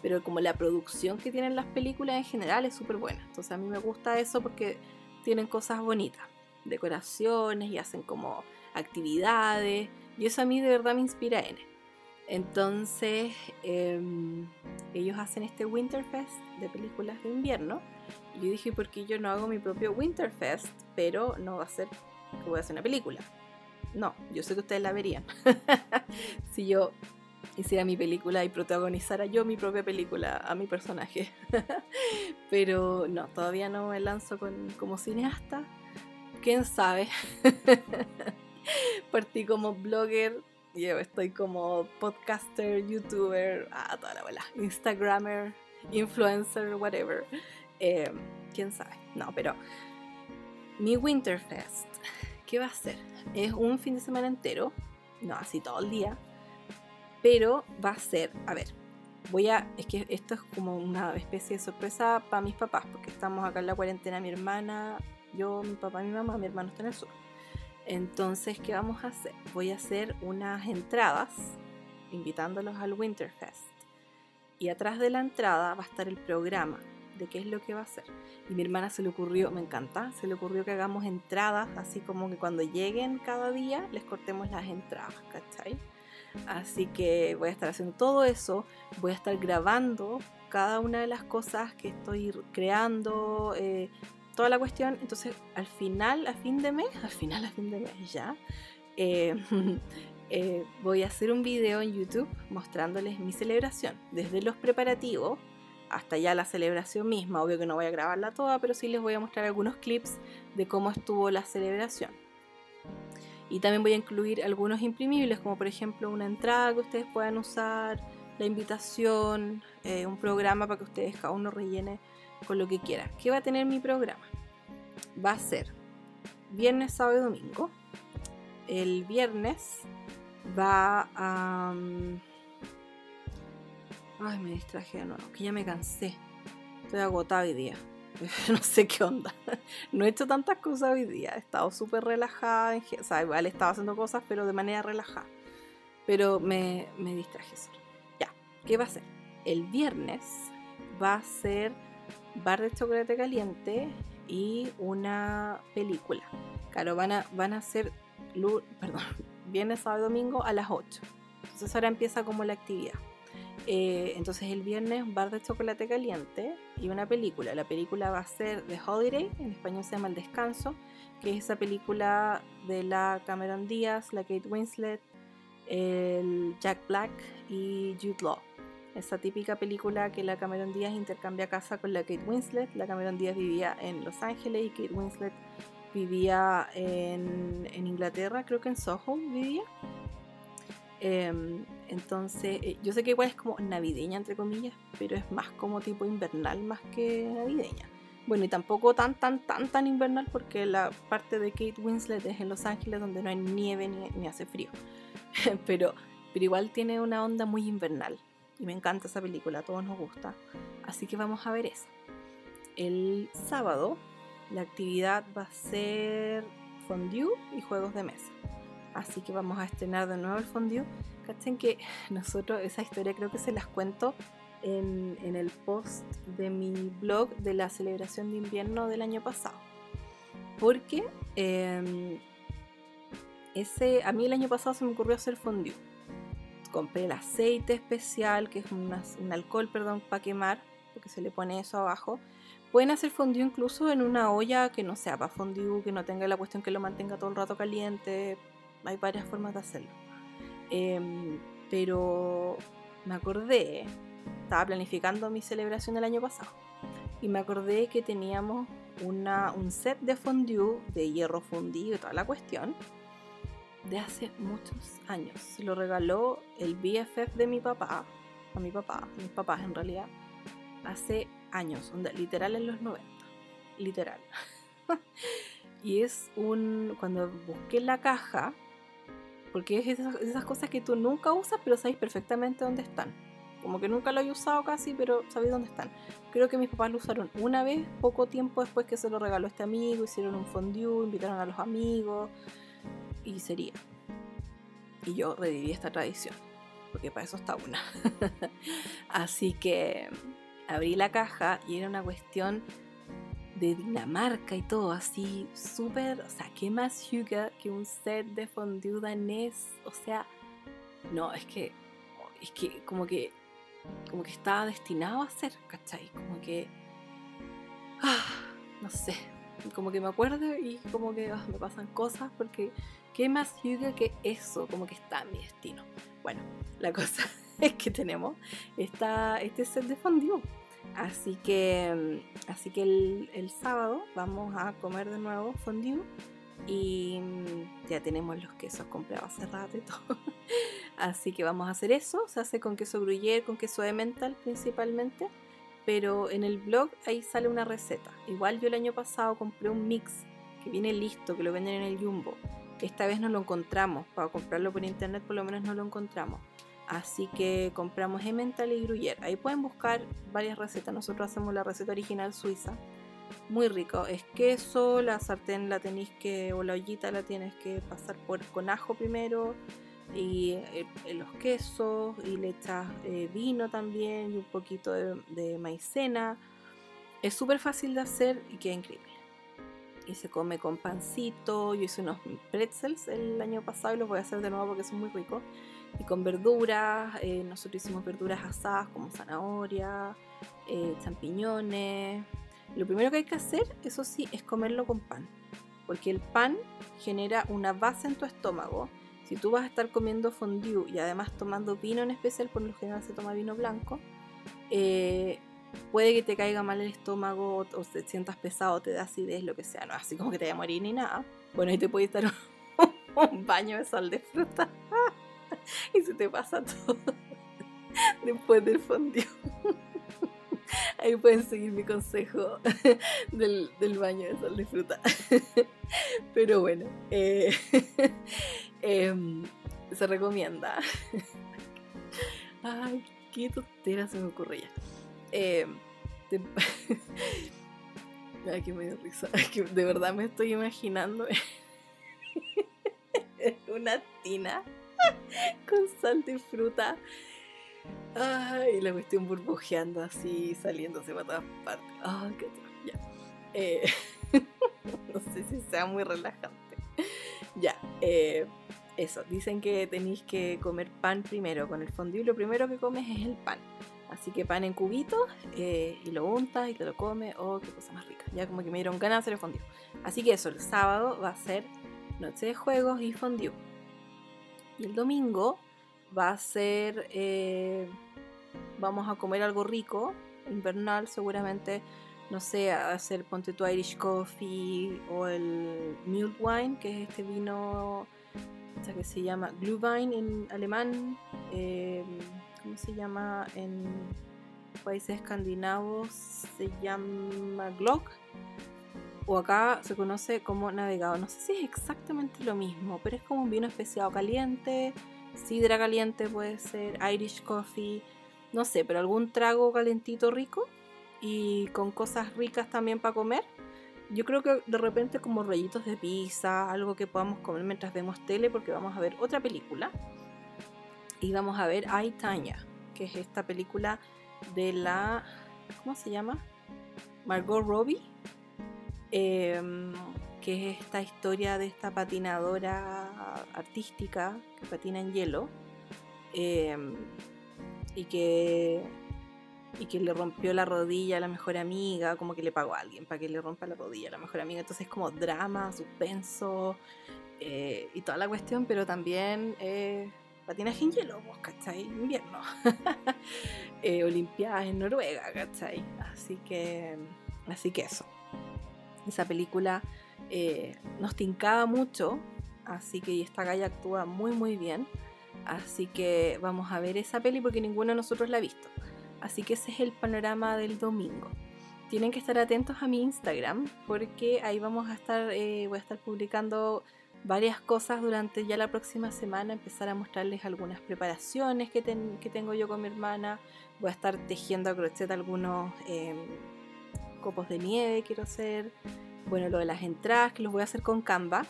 Pero como la producción que tienen las películas en general es súper buena. Entonces a mí me gusta eso porque tienen cosas bonitas decoraciones y hacen como actividades. Y eso a mí de verdad me inspira en. Entonces, em, ellos hacen este Winterfest de películas de invierno. Y yo dije, ¿por qué yo no hago mi propio Winterfest? Pero no va a ser voy a hacer una película. No, yo sé que ustedes la verían. [LAUGHS] si yo hiciera mi película y protagonizara yo mi propia película a mi personaje. [LAUGHS] Pero no, todavía no me lanzo con, como cineasta quién sabe. [LAUGHS] Partí como blogger, yo estoy como podcaster, youtuber, ah, toda la bola, instagramer, influencer, whatever. Eh, quién sabe. No, pero mi Winterfest, ¿qué va a ser? Es un fin de semana entero, no así todo el día, pero va a ser, a ver, voy a, es que esto es como una especie de sorpresa para mis papás, porque estamos acá en la cuarentena, mi hermana, yo, mi papá, mi mamá, mi hermano está en el sur. Entonces, ¿qué vamos a hacer? Voy a hacer unas entradas invitándolos al Winterfest. Y atrás de la entrada va a estar el programa de qué es lo que va a hacer. Y mi hermana se le ocurrió, me encanta, se le ocurrió que hagamos entradas, así como que cuando lleguen cada día les cortemos las entradas, ¿cachai? Así que voy a estar haciendo todo eso, voy a estar grabando cada una de las cosas que estoy creando, eh, toda la cuestión. Entonces, al final, a fin de mes, [LAUGHS] al final, a fin de mes ya, eh, [LAUGHS] eh, voy a hacer un video en YouTube mostrándoles mi celebración, desde los preparativos hasta ya la celebración misma. Obvio que no voy a grabarla toda, pero sí les voy a mostrar algunos clips de cómo estuvo la celebración. Y también voy a incluir algunos imprimibles, como por ejemplo una entrada que ustedes puedan usar, la invitación, eh, un programa para que ustedes cada uno rellene con lo que quiera. ¿Qué va a tener mi programa? Va a ser viernes, sábado y domingo. El viernes va a... Mm, ay, me distraje de nuevo, que ya me cansé. Estoy agotada hoy día. [LAUGHS] no sé qué onda. [LAUGHS] No he hecho tantas cosas hoy día. He estado súper relajada. O sea, igual he estado haciendo cosas, pero de manera relajada. Pero me, me distraje solo. Ya, ¿qué va a ser? El viernes va a ser bar de chocolate caliente y una película. Claro, van a, van a ser, perdón, [LAUGHS] viernes, sábado domingo a las 8. Entonces ahora empieza como la actividad. Eh, entonces el viernes bar de chocolate caliente y una película. La película va a ser The Holiday, en español se llama El Descanso, que es esa película de la Cameron Díaz, la Kate Winslet, el Jack Black y Jude Law. Esa típica película que la Cameron Díaz intercambia casa con la Kate Winslet. La Cameron Díaz vivía en Los Ángeles y Kate Winslet vivía en, Inglaterra, creo que en Soho vivía. Em, entonces, eh, yo sé que igual es como navideña, entre comillas, pero es más como tipo invernal más que navideña. Bueno, y tampoco tan, tan, tan, tan invernal porque la parte de Kate Winslet es en Los Ángeles donde no hay nieve ni, ni hace frío. [LAUGHS] pero, pero igual tiene una onda muy invernal. Y me encanta esa película, a todos nos gusta. Así que vamos a ver esa. El sábado la actividad va a ser fondue y juegos de mesa. Así que vamos a estrenar de nuevo el fondue. Cachen que [LAUGHS] nosotros esa historia creo que se las cuento en, el post de mi blog de la celebración de invierno del año pasado. Porque em, ese, a mí el año pasado se me ocurrió hacer fondue. Compré el aceite especial, que es un alcohol, perdón, para quemar, porque se le pone eso abajo. Pueden hacer fondue incluso en una olla que no sea para fondue, que no tenga la cuestión que lo mantenga todo el rato caliente, hay varias formas de hacerlo. Em, pero me acordé, estaba planificando mi celebración el año pasado y me acordé que teníamos una, un set de fondue de hierro fundido y toda la cuestión de hace muchos años. Lo regaló el BFF de mi papá, a mi papá, mis papás en realidad, hace años, literal en los 90, literal. [LAUGHS] y es un, cuando busqué la caja, porque es esas, cosas que tú nunca usas, pero sabes perfectamente dónde están. Como que nunca lo he usado casi, pero sabéis dónde están. Creo que mis papás lo usaron una vez, poco tiempo después que se lo regaló este amigo, hicieron un fondue, invitaron a los amigos, y sería. Y yo reviví esta tradición, porque para eso está una. [LAUGHS] Así que abrí la caja y era una cuestión de Dinamarca y todo, así súper, o sea, ¿qué más Hugo que un set de fondue danés? O sea, no, es que, es que como que, como que estaba destinado a ser, ¿cachai? Como que, ah, no sé, como que me acuerdo y como que ah, me pasan cosas porque, ¿qué más Hugo que eso? Como que está en mi destino. Bueno, la cosa [LAUGHS] es que tenemos esta, este set de fondue Así que, mm, así que el, sábado vamos a comer de nuevo fondue y mm, ya tenemos los quesos comprados hace rato y [LAUGHS] todo. Así que vamos a hacer eso. Se hace con queso gruyere, con queso de mental principalmente. pero en el blog ahí sale una receta. Igual yo el año pasado compré un mix que viene listo, que lo venden en el Jumbo. Esta vez no lo encontramos, para comprarlo por internet por lo menos no lo encontramos. Así que compramos Emmental y Gruyère. Ahí pueden buscar varias recetas. Nosotros hacemos la receta original suiza. Muy rico. Es queso, la sartén la tenéis que, o la ollita la tienes que pasar por, con ajo primero. Y eh, los quesos, y le echas eh, vino también, y un poquito de, de maicena. Es súper fácil de hacer y queda increíble. Y se come con pancito. Yo hice unos pretzels el año pasado y los voy a hacer de nuevo porque son muy ricos y con verduras. Eh, nosotros hicimos verduras asadas como zanahoria, eh, champiñones. Lo primero que hay que hacer, eso sí, es comerlo con pan, porque el pan genera una base en tu estómago. Si tú vas a estar comiendo fondue y además tomando vino en especial, por lo general se toma vino blanco, eh, puede que te caiga mal el estómago o te sientas pesado, te da acidez, lo que sea. No así como que te vaya a morir ni nada. Bueno, ahí te puede estar [LAUGHS] un baño de sal de fruta. [LAUGHS] y se te pasa todo [LAUGHS] después del fondue. Ahí pueden seguir mi consejo del, baño de sal de fruta. Pero bueno, eh, em, se recomienda. Ay, qué tontera se me ocurre [LAUGHS] Ay, que me dio risa. [LAUGHS] de verdad me estoy imaginando [LAUGHS] una tina con sal de fruta. Ay, la cuestión burbujeando así, saliéndose para todas partes. Ay, qué ya. Eh, no sé si sea muy relajante. Ya, eh, eso. Dicen que tenéis que comer pan primero con el fondue. Lo primero que comes es el pan. Así que pan en cubitos eh, y lo untas y te lo comes. Oh, qué cosa más rica. Ya como que me dieron ganas de hacer el fondue. Así que eso, el sábado va a ser noche de juegos y fondue. Y el domingo va a ser, eh, vamos a comer algo rico, invernal seguramente, no sé, hacer ponte tu Irish Coffee o el Mule Wine, que es este vino que se llama Glühwein en alemán, eh, ¿cómo se llama en países escandinavos? Se llama Glock o acá se conoce como navegado. No sé si es exactamente lo mismo, pero es como un vino especiado caliente, sidra caliente puede ser, Irish coffee, no sé, pero algún trago calentito rico y con cosas ricas también para comer. Yo creo que de repente como rollitos de pizza, algo que podamos comer mientras vemos tele porque vamos a ver otra película. Y vamos a ver I, que es esta película de la... ¿Cómo se llama? Margot Robbie Em, que es esta historia de esta patinadora artística que patina en hielo em, y que y que le rompió la rodilla a la mejor amiga, como que le pagó a alguien para que le rompa la rodilla a la mejor amiga. Entonces es como drama, suspenso eh, y toda la cuestión, pero también eh, patinaje en hielo, pues, ¿cachai? Invierno. [LAUGHS] eh, Olimpiadas en Noruega, ¿cachai? Así que, así que eso. Esa película eh, nos tincaba mucho, así que esta galla actúa muy muy bien. Así que vamos a ver esa peli porque ninguno de nosotros la ha visto. Así que ese es el panorama del domingo. Tienen que estar atentos a mi Instagram porque ahí vamos a estar, eh, voy a estar publicando varias cosas durante ya la próxima semana, empezar a mostrarles algunas preparaciones que, tengo yo con mi hermana. Voy a estar tejiendo a crochet algunos em, copos de nieve quiero hacer. Bueno, lo de las entradas que los voy a hacer con Canva.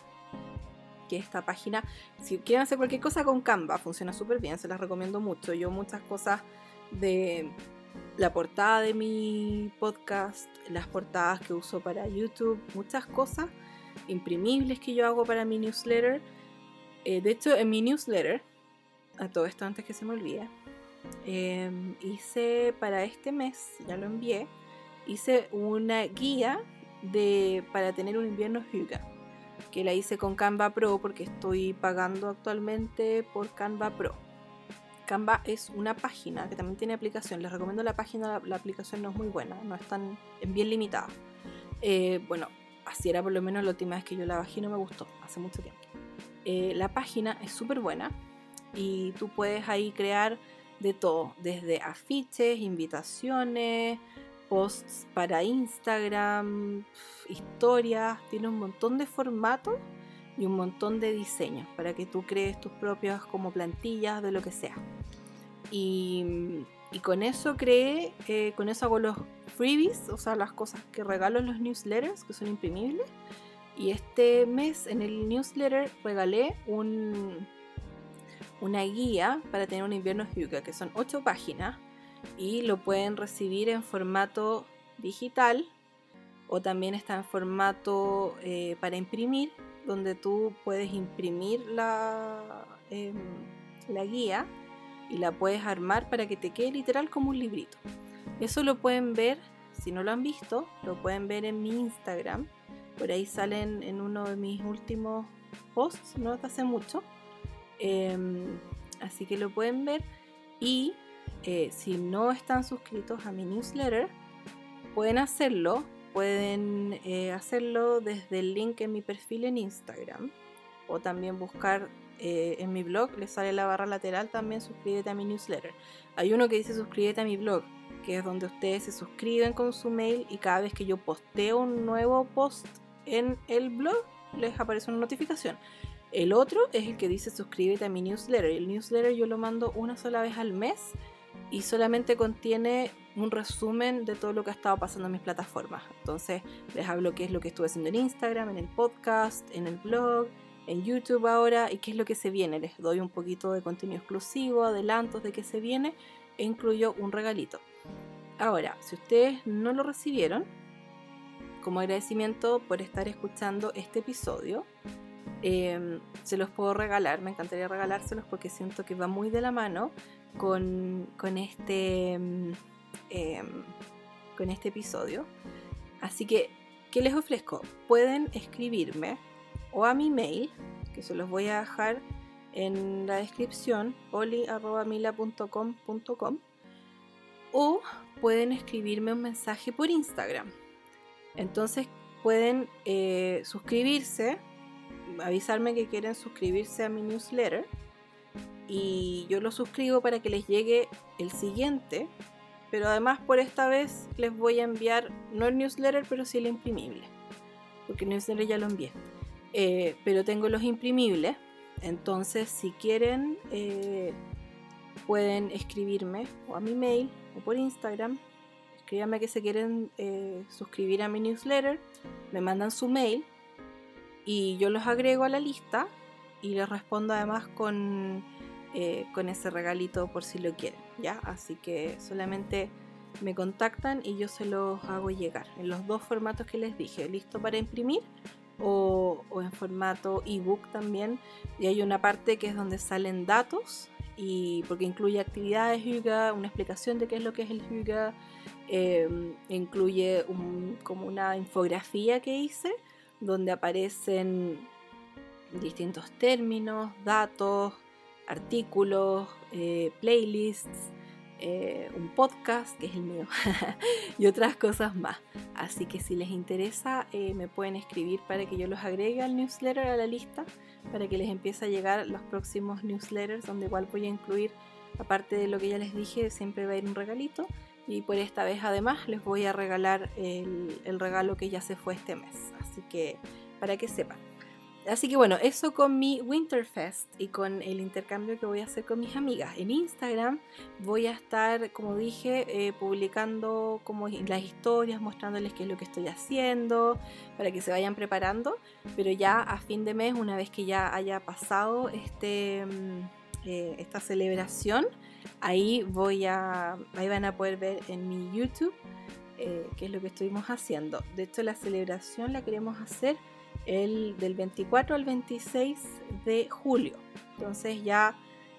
Que esta página, si quieren hacer cualquier cosa con Canva, funciona súper bien, se las recomiendo mucho. Yo muchas cosas de la portada de mi podcast, las portadas que uso para YouTube, muchas cosas imprimibles que yo hago para mi newsletter. Eh, de hecho, en mi newsletter, a todo esto antes que se me olvide, em, hice para este mes, ya lo envié, hice una guía de, para tener un invierno Hyuga, que la hice con Canva Pro porque estoy pagando actualmente por Canva Pro. Canva es una página que también tiene aplicación. Les recomiendo la página, la, aplicación no es muy buena, no es tan bien limitada. Eh, bueno, así era por lo menos la última vez que yo la bajé y no me gustó, hace mucho tiempo. Eh, la página es súper buena y tú puedes ahí crear de todo, desde afiches, invitaciones, posts para Instagram, historias, tiene un montón de formatos y un montón de diseños para que tú crees tus propias como plantillas de lo que sea. Y, con eso creé, eh, con eso hago los freebies, o sea, las cosas que regalo en los newsletters, que son imprimibles. Y este mes en el newsletter regalé un, una guía para tener un invierno Hyuga, que son 8 páginas y lo pueden recibir en formato digital o también está en formato eh, para imprimir, donde tú puedes imprimir la, em, la guía y la puedes armar para que te quede literal como un librito. Eso lo pueden ver, si no lo han visto, lo pueden ver en mi Instagram. Por ahí salen en uno de mis últimos posts, no hace mucho. Em, así que lo pueden ver. Y eh, si no están suscritos a mi newsletter, pueden hacerlo. Pueden eh, hacerlo desde el link en mi perfil en Instagram. O también buscar eh, en mi blog, les sale la barra lateral también suscríbete a mi newsletter. Hay uno que dice suscríbete a mi blog, que es donde ustedes se suscriben con su mail y cada vez que yo posteo un nuevo post en el blog, les aparece una notificación. El otro es el que dice suscríbete a mi newsletter. El newsletter yo lo mando una sola vez al mes y solamente contiene un resumen de todo lo que ha estado pasando en mis plataformas. Entonces les hablo qué es lo que estuve haciendo en Instagram, en el podcast, en el blog, en YouTube ahora y qué es lo que se viene. Les doy un poquito de contenido exclusivo, adelantos de qué se viene e incluyo un regalito. Ahora, si ustedes no lo recibieron, como agradecimiento por estar escuchando este episodio, em, se los puedo regalar, me encantaría regalárselos porque siento que va muy de la mano con, este, em, em, con este episodio. Así que, ¿qué les ofrezco? Pueden escribirme o a mi mail, que se los voy a dejar en la descripción, oli.mila.com.com, o pueden escribirme un mensaje por Instagram. Entonces pueden eh, suscribirse, avisarme que quieren suscribirse a mi newsletter y yo lo suscribo para que les llegue el siguiente, pero además por esta vez les voy a enviar no el newsletter, pero sí el imprimible, porque el newsletter ya lo envié. Eh, pero tengo los imprimibles. Entonces, si quieren, eh, pueden escribirme o a mi mail o por Instagram. Escríbanme que se quieren eh, suscribir a mi newsletter, me mandan su mail y yo los agrego a la lista y les respondo además con, con ese regalito por si lo quieren. ¿ya? Así que solamente me contactan y yo se los hago llegar en los dos formatos que les dije, listo para imprimir o, en formato ebook también. Y hay una parte que es donde salen datos, y porque incluye actividades Hyuga, una explicación de qué es lo que es el Hyuga, em, incluye como una infografía que hice, donde aparecen distintos términos, datos, artículos, eh, playlists, eh, un podcast, que es el mío, [LAUGHS] y otras cosas más. Así que si les interesa, eh, me pueden escribir para que yo los agregue al newsletter, a la lista, para que les empiece a llegar los próximos newsletters, donde igual voy a incluir, aparte de lo que ya les dije, siempre va a ir un regalito. Y por esta vez además les voy a regalar el, el regalo que ya se fue este mes. Así que para que sepan. Así que bueno, eso con mi Winterfest y con el intercambio que voy a hacer con mis amigas. En Instagram voy a estar, como dije, eh, publicando como las historias, mostrándoles qué es lo que estoy haciendo, para que se vayan preparando. Pero ya a fin de mes, una vez que ya haya pasado este, mm, eh, esta celebración, ahí voy a, ahí van a poder ver en mi YouTube eh, qué es lo que estuvimos haciendo. De hecho, la celebración la queremos hacer el del 24 al 26 de julio. Entonces ya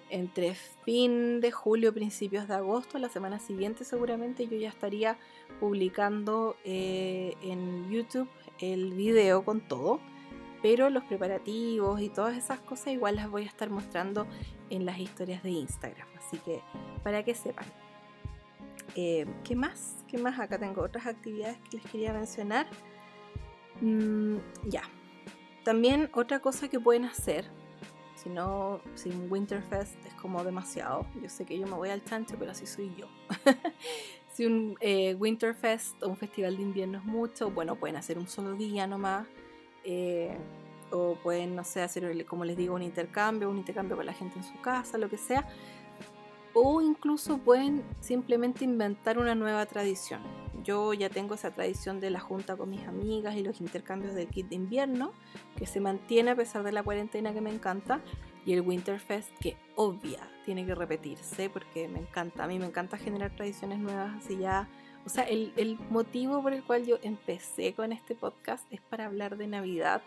entre fin de julio, principios de agosto, la semana siguiente seguramente yo ya estaría publicando eh, en YouTube el video con todo, pero los preparativos y todas esas cosas igual las voy a estar mostrando en las historias de Instagram, así que para que sepan. Eh, ¿Qué más? ¿Qué más? Acá tengo otras actividades que les quería mencionar. Mm, ya. También otra cosa que pueden hacer, si no, sin Winterfest es como demasiado. Yo sé que yo me voy al chancho, pero así soy yo. [LAUGHS] Si un eh, Winterfest o un festival de invierno es mucho, bueno, pueden hacer un solo día nomás. Eh, o pueden, no sé, hacer, como les digo, un intercambio, un intercambio con la gente en su casa, lo que sea. O incluso pueden simplemente inventar una nueva tradición. Yo ya tengo esa tradición de la junta con mis amigas y los intercambios del kit de invierno, que se mantiene a pesar de la cuarentena que me encanta, y el Winterfest que obvia tiene que repetirse porque me encanta, a mí me encanta generar tradiciones nuevas así ya. O sea, el, el motivo por el cual yo empecé con este podcast es para hablar de Navidad,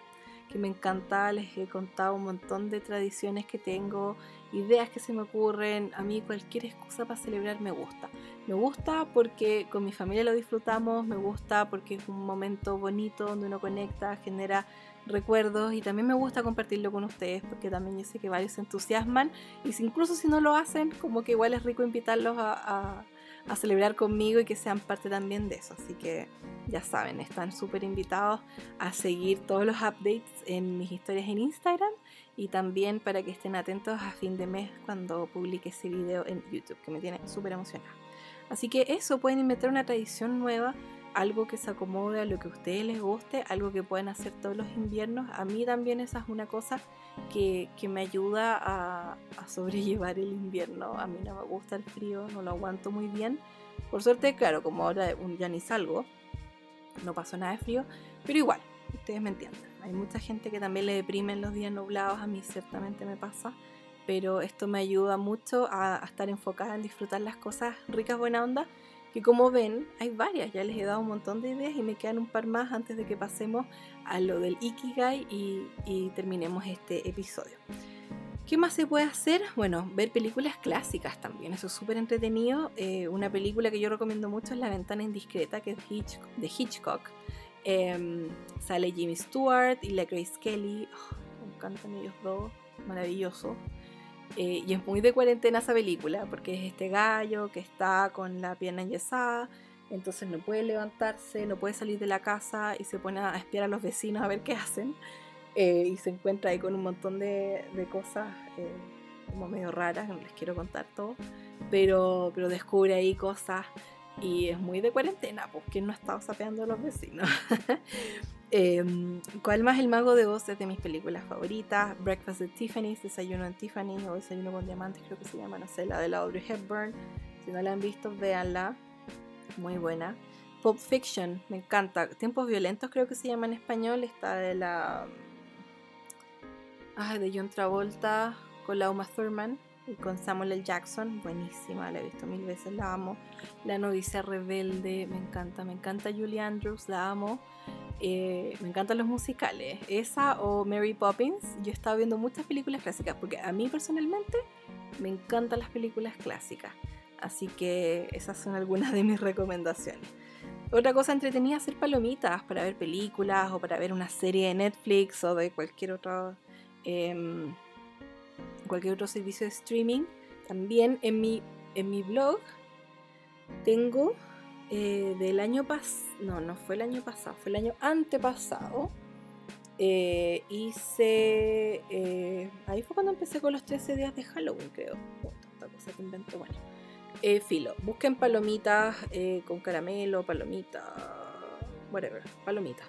que me encanta, les he contado un montón de tradiciones que tengo, ideas que se me ocurren, a mí cualquier excusa para celebrar me gusta. Me gusta porque con mi familia lo disfrutamos, me gusta porque es un momento bonito donde uno conecta, genera recuerdos y también me gusta compartirlo con ustedes porque también yo sé que varios se entusiasman y si, incluso si no lo hacen, como que igual es rico invitarlos a, a, celebrar conmigo y que sean parte también de eso. Así que ya saben, están súper invitados a seguir todos los updates en mis historias en Instagram y también para que estén atentos a fin de mes cuando publique ese video en YouTube que me tiene súper emocionada. Así que eso, pueden inventar una tradición nueva algo que se acomode a lo que a ustedes les guste, algo que pueden hacer todos los inviernos. A mí también esa es una cosa que, me ayuda a, sobrellevar el invierno. A mí no me gusta el frío, no lo aguanto muy bien. Por suerte, claro, como ahora ya ni salgo, no pasó nada de frío, pero igual, ustedes me entienden. Hay mucha gente que también le deprimen los días nublados, a mí ciertamente me pasa, pero esto me ayuda mucho a, a estar enfocada en disfrutar las cosas ricas, buena onda que como ven hay varias, ya les he dado un montón de ideas y me quedan un par más antes de que pasemos a lo del Ikigai y, terminemos este episodio. ¿Qué más se puede hacer? Bueno, ver películas clásicas también, eso es súper entretenido. Eh, una película que yo recomiendo mucho es La ventana indiscreta, que es de Hitchcock. Em, sale Jimmy Stewart y la Grace Kelly. Oh, me encantan ellos dos, maravilloso. Eh, y es muy de cuarentena esa película, porque es este gallo que está con la pierna enyesada, entonces no puede levantarse, no puede salir de la casa y se pone a espiar a los vecinos a ver qué hacen. Eh, y se encuentra ahí con un montón de, cosas eh, como medio raras, no les quiero contar todo, pero, pero descubre ahí cosas y es muy de cuarentena, porque no ha estado sapeando a los vecinos. [LAUGHS] Em, ¿Cuál más? El Mago de Oz es de mis películas favoritas. Breakfast at Tiffany's, Desayuno en Tiffany o Desayuno con Diamantes, creo que se llama, no sé, la de la Audrey Hepburn. Si no la han visto, véanla. Muy buena. Pulp Fiction, me encanta. Tiempos Violentos, creo que se llama en español. Está de la. Ah, de John Travolta con la Uma Thurman y con Samuel L. Jackson, buenísima, la he visto mil veces, la amo. La novicia rebelde, me encanta, me encanta Julie Andrews, la amo. Eh, me encantan los musicales. Esa o Mary Poppins. Yo he estado viendo muchas películas clásicas porque a mí personalmente me encantan las películas clásicas. Así que esas son algunas de mis recomendaciones. Otra cosa entretenida hacer palomitas para ver películas o para ver una serie de Netflix o de cualquier otro, em, cualquier otro servicio de streaming. También en mi, en mi blog tengo eh, del año pasado, no, no fue el año pasado, fue el año antepasado. Eh, hice, eh, ahí fue cuando empecé con los 13 días de Halloween, creo. Oh, cosa que invento, bueno. filo, busquen palomitas con caramelo, palomita, whatever, palomitas.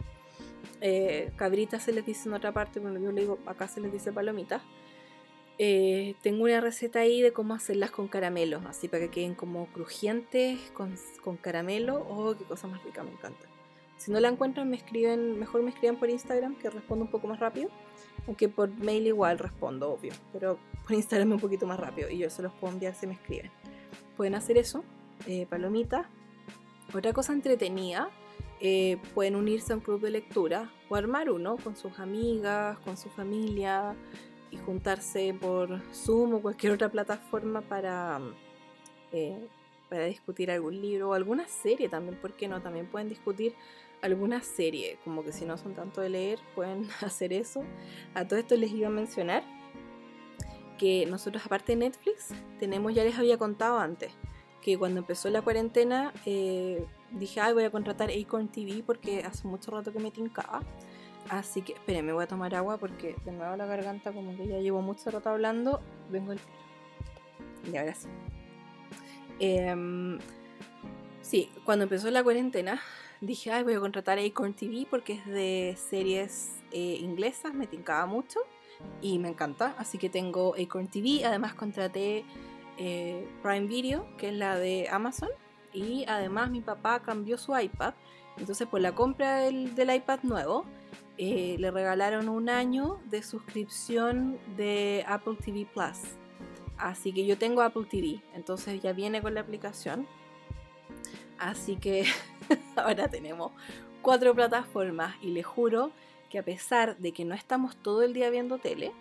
cabritas se les dice en otra parte, cuando yo le digo acá se les dice palomitas. Eh, tengo una receta ahí de cómo hacerlas con caramelo, así para que queden como crujientes con, con caramelo. Oh, qué cosa más rica, me encanta. Si no la encuentran, me escriben, mejor me escriban por Instagram, que respondo un poco más rápido. Aunque por mail igual respondo, obvio. Pero por Instagram un poquito más rápido y yo se los puedo enviar si me escriben. Pueden hacer eso, eh, palomita. Otra cosa entretenida, eh, pueden unirse a un club de lectura o armar uno con sus amigas, con su familia y juntarse por Zoom o cualquier otra plataforma para, eh, para discutir algún libro o alguna serie también, ¿por qué no? También pueden discutir alguna serie, como que si no son tanto de leer, pueden [LAUGHS] hacer eso. A todo esto les iba a mencionar que nosotros aparte de Netflix tenemos, ya les había contado antes, que cuando empezó la cuarentena eh, dije, ay, voy a contratar Acorn TV porque hace mucho rato que me tincaba. Así que, espérenme, voy a tomar agua porque de nuevo la garganta como que ya llevo mucho rato hablando. Vengo el tiro. Y ahora sí. Em, Sí, cuando empezó la cuarentena dije, ay, voy a contratar Acorn TV porque es de series eh, inglesas, me tincaba mucho y me encanta. Así que tengo Acorn TV, además contraté eh, Prime Video, que es la de Amazon, y además mi papá cambió su iPad. Entonces, por la compra del iPad nuevo, eh, le regalaron un año de suscripción de Apple TV Plus. Así que yo tengo Apple TV, entonces ya viene con la aplicación. Así que [LAUGHS] ahora tenemos cuatro plataformas y le juro que a pesar de que no estamos todo el día viendo tele,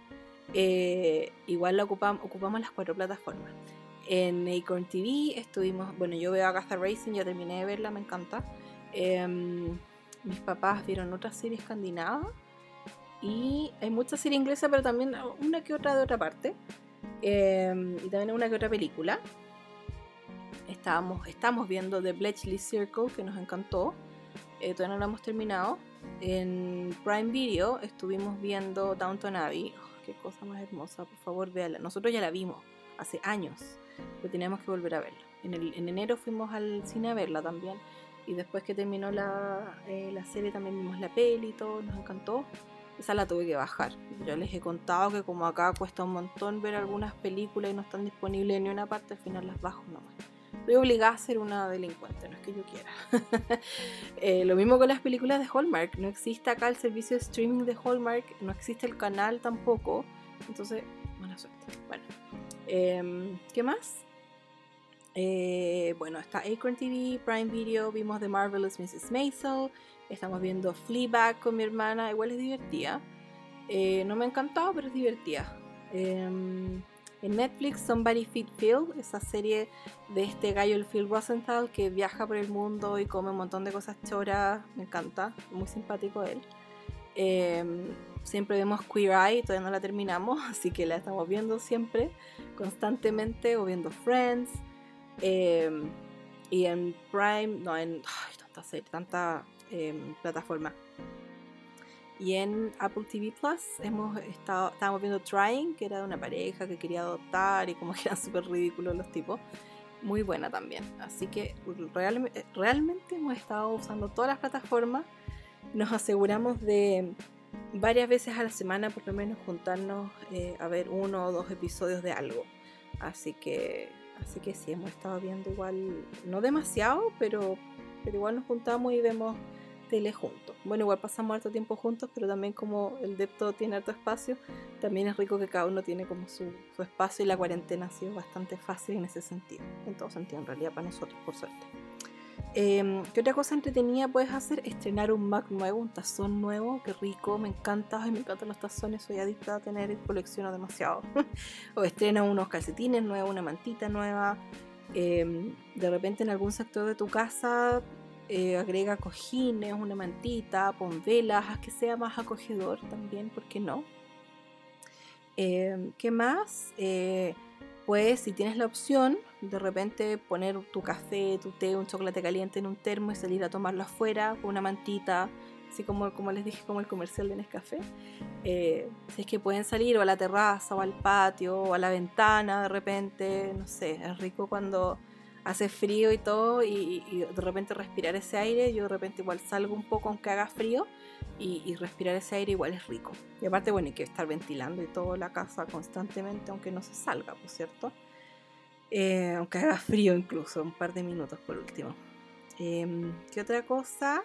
eh, igual la ocupamos, las cuatro plataformas. En Acorn TV estuvimos, bueno, yo veo Agatha Racing, ya terminé de verla, me encanta. Em, mis papás vieron otra serie escandinava y hay mucha serie inglesa, pero también una que otra de otra parte. Em, y también una que otra película. Estábamos, estamos viendo The Bletchley Circle, que nos encantó. Eh, todavía no la hemos terminado. En Prime Video estuvimos viendo Downton Abbey. Oh, qué cosa más hermosa, por favor, véala. Nosotros ya la vimos hace años, pero teníamos que volver a verla. En enero fuimos al cine a verla también. Y después que terminó la, eh, la serie también vimos la peli y todo, nos encantó. Esa la tuve que bajar. Yo les he contado que como acá cuesta un montón ver algunas películas y no están disponibles en ni una parte, al final las bajo nomás. Estoy obligada a ser una delincuente, no es que yo quiera. [LAUGHS] Eh, lo mismo con las películas de Hallmark. No existe acá el servicio de streaming de Hallmark, no existe el canal tampoco. Entonces, buena suerte. Bueno, em, ¿qué más? Eh, bueno, está Acorn TV, Prime Video, vimos The Marvelous Mrs. Maisel, estamos viendo Fleabag con mi hermana, igual es divertida. Eh, no me ha encantado, pero es divertida. Em, en Netflix, Somebody Feed Phil, esa serie de este gallo, el Phil Rosenthal, que viaja por el mundo y come un montón de cosas choras, me encanta, muy simpático él. Em, siempre vemos Queer Eye, todavía no la terminamos, [LAUGHS] así que la estamos viendo siempre, constantemente, o viendo Friends. Em, y en Prime, no, en ay, tanta serie, tanta em, plataforma. Y en Apple TV Plus hemos estado, estábamos viendo Trying, que era de una pareja que quería adoptar y como que eran súper ridículos los tipos. Muy buena también. Así que realmente hemos estado usando todas las plataformas. Nos aseguramos de varias veces a la semana por lo menos juntarnos eh, a ver uno o dos episodios de algo. Así que Así que sí, hemos estado viendo igual, no demasiado, pero, pero igual nos juntamos y vemos tele juntos. Bueno, igual pasamos harto tiempo juntos, pero también como el depto tiene harto espacio, también es rico que cada uno tiene como su, su espacio y la cuarentena ha sido bastante fácil en ese sentido. En todo sentido, en realidad para nosotros, por suerte. Em, ¿Qué otra cosa entretenida puedes hacer? Estrenar un Mac nuevo, un tazón nuevo, qué rico, me encanta, me encantan los tazones, soy adicta a tener y colecciono demasiado. [LAUGHS] o estrena unos calcetines nuevos, una mantita nueva. Em, de repente en algún sector de tu casa eh, agrega cojines, una mantita, pon velas, haz que sea más acogedor también, ¿por qué no? Em, ¿Qué más? Pues si tienes la opción, de repente poner tu café, tu té, un chocolate caliente en un termo y salir a tomarlo afuera con una mantita, así como, como les dije, como el comercial de Nescafé. Eh, si es que pueden salir o a la terraza o al patio o a la ventana de repente, no sé, es rico cuando hace frío y todo y, y de repente respirar ese aire, yo de repente igual salgo un poco aunque haga frío y, respirar ese aire igual es rico. Y aparte, bueno, hay que estar ventilando y toda la casa constantemente, aunque no se salga, por cierto. Eh, aunque haga frío incluso, un par de minutos por último. Em, ¿Qué otra cosa?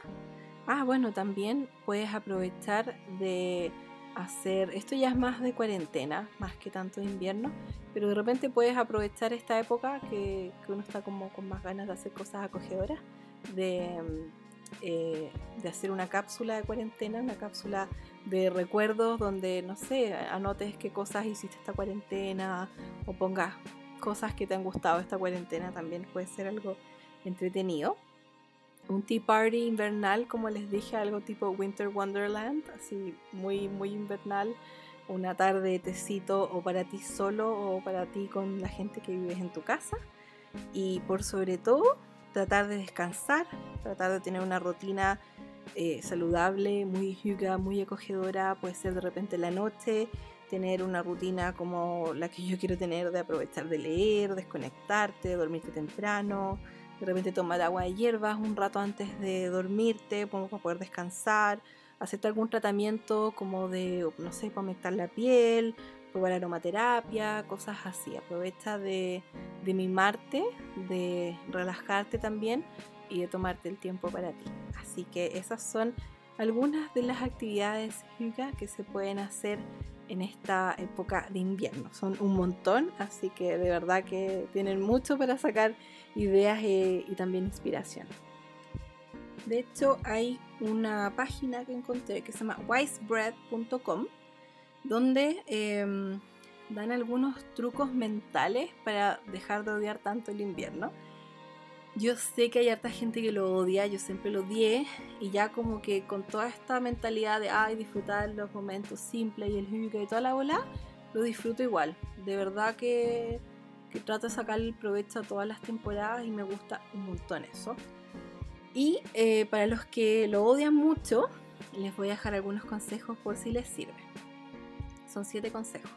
Ah, bueno, también puedes aprovechar de hacer, esto ya es más de cuarentena, más que tanto de invierno, pero de repente puedes aprovechar esta época que, que uno está como con más ganas de hacer cosas acogedoras, de eh, de hacer una cápsula de cuarentena, una cápsula de recuerdos donde, no sé, anotes qué cosas hiciste esta cuarentena o pongas cosas que te han gustado esta cuarentena, también puede ser algo entretenido. Un tea party invernal, como les dije, algo tipo Winter Wonderland, así muy, muy invernal. Una tarde de tecito o para ti solo o para ti con la gente que vives en tu casa. Y por sobre todo, tratar de descansar, tratar de tener una rutina eh, saludable, muy muy acogedora, puede ser de repente la noche, tener una rutina como la que yo quiero tener de aprovechar de leer, desconectarte, dormirte temprano, de repente tomar agua de hierbas un rato antes de dormirte, para poder descansar, hacerte algún tratamiento como de, no sé, para aumentar la piel, probar aromaterapia, cosas así. Aprovecha de, de mimarte, de relajarte también y de tomarte el tiempo para ti. Así que esas son algunas de las actividades que se pueden hacer en esta época de invierno. Son un montón, así que de verdad que tienen mucho para sacar ideas y, también inspiración. De hecho, hay una página que encontré que se llama wisebread.com donde em, dan algunos trucos mentales para dejar de odiar tanto el invierno. Yo sé que hay harta gente que lo odia, yo siempre lo odié y ya como que con toda esta mentalidad de ay, disfrutar los momentos simples y el hügel y toda la bola, lo disfruto igual. De verdad que, que trato de sacar el provecho a todas las temporadas y me gusta un montón eso. Y eh, para los que lo odian mucho, les voy a dejar algunos consejos por si les sirve. Son siete consejos.